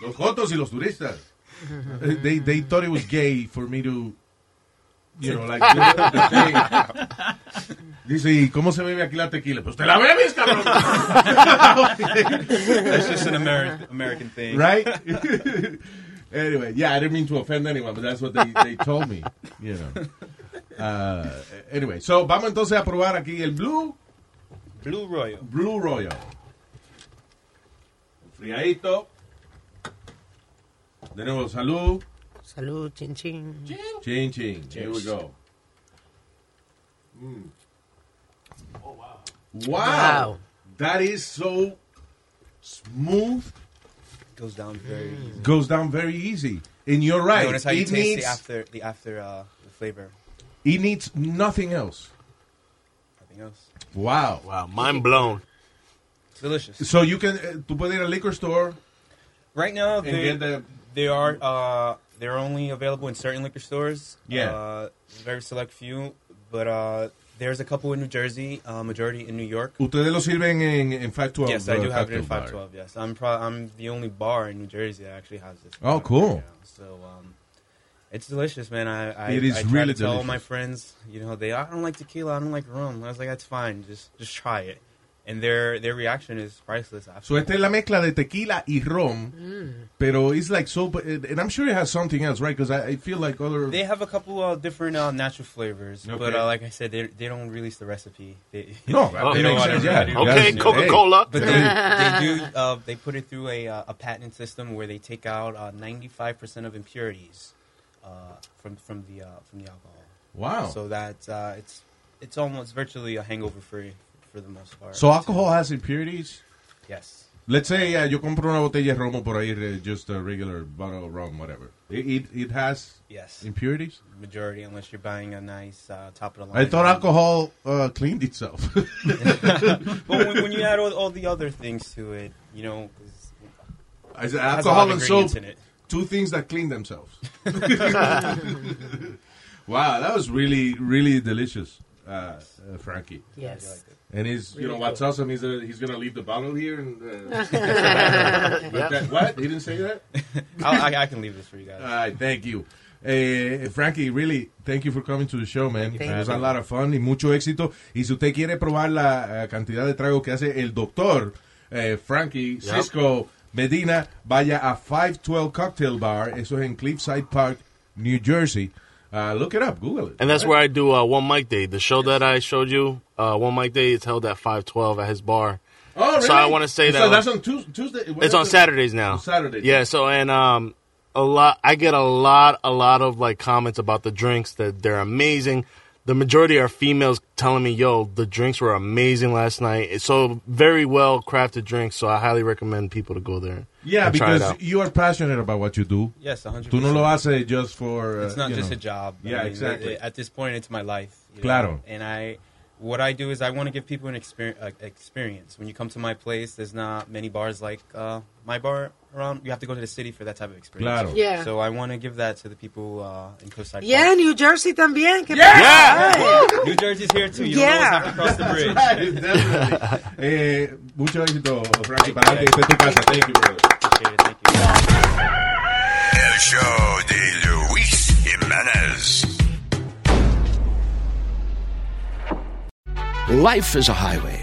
los jotos y los turistas they, they thought it was gay for me to you know like dice y cómo se bebe aquí la tequila pues te la bebes cabrón That's just an American American thing, right? anyway, yeah, I didn't mean to offend anyone, but that's what they, they told me, you know. Uh, anyway, so vamos entonces a probar aquí el Blue Blue Royal. Blue Royal. Friadito. De nuevo, salud. Salud, chin chin. Chin chin. Here we go. Mm. Wow. Wow. That is so smooth. Goes down very easy. Goes down very easy. And you're right. Notice how you it taste needs the after the after uh, the flavor. it needs nothing else. Nothing else. Wow. Wow, mind blown. It's delicious. So you can uh, tú puedes ir al liquor store. Right now, And they, get the- they are uh, they're only available in certain liquor stores. Yeah. uh, very select few, but uh, there's a couple in New Jersey, uh, majority in New York. Ustedes lo sirven en, en 512. yes, I do have it in 512. Yes, I'm pro- I'm the only bar in New Jersey that actually has this. Oh, cool. right. So um, it's delicious, man. I I, It is I try really to tell all my friends, you know, they I don't like tequila, I don't like rum. I was like, that's fine, just just try it, and their their reaction is priceless. After. So esta es la mezcla de tequila y rom, pero it's like so, and I'm sure it has something else, right? Because I, I feel like other. They have a couple of different uh, natural flavors, but uh, like I said, they they don't release the recipe. They, No, they that don't makes sense, yeah. really Okay, release. Coca-Cola. But they, they do. Uh, they put it through a uh, a patent system where they take out uh, 95% of impurities uh, from from the uh, from the alcohol. Wow. So that uh, it's it's almost virtually a hangover free for the most part. So alcohol has impurities. Yes. Let's say uh, yo compro una botella de romo por ahí, uh, just a regular bottle of rum, whatever. It it, it has Yes. impurities. Majority, unless you're buying a nice uh, top of the line. I thought alcohol uh, cleaned itself. but when, when you add all, all the other things to it, you know, 'cause I said has alcohol and soap, two things that clean themselves. wow, that was really, really delicious, uh, uh, Frankie. Yes. And he's, you Really know, what's cool. awesome is that he's going to leave the bottle here. And, uh, Yeah. But that- what? He didn't say that? I'll- I- I can leave this for you guys. All right, thank you. Eh, Frankie, really, thank you for coming to the show, man. Thank It was you. a lot of fun y mucho éxito. Y si usted quiere probar la eh, cantidad de trago que hace el doctor eh, Frankie Yep. Cisco Medina, vaya a 512 Cocktail Bar. Eso es en Cliffside Park, New Jersey. Uh, look it up, Google it. And that's where I do uh, One Mic Day. The show that I showed you, uh, One Mic Day, is held at 512 at his bar. Oh, So I want to say So that. So that's on Tuesday. It's on? Saturdays now. On Saturdays. Yeah. So and um, a lot. I get a lot, a lot of like comments about the drinks that they're amazing. The majority are females telling me, "Yo, the drinks were amazing last night." It's so very well crafted drinks. So I highly recommend people to go there. Yeah, and try it because out. you are passionate about what you do. Yes, 100%. Tú no lo haces just for. Uh, it's not you just know. a job. I Yeah, mean, exactly. it- At this point, it's my life. you know? Claro. And I, what I do is I want to give people an experience. Uh, experience. When you come to my place, there's not many bars like uh, my bar around. You have to go to the city for that type of experience. Claro. Yeah. So I want to give that to the people uh, in Cliffside Yeah, Park. New Jersey también. ¿qué Yeah. pasa? Yeah. New Jersey's here too. You Yeah. don't always have to cross the bridge. That's right, definitely. eh, mucho éxito, Frankie. Para adelante, esta tu casa. Thank you, brother. Appreciate it. Thank you. El show de Luis Jimenez. Life is a highway,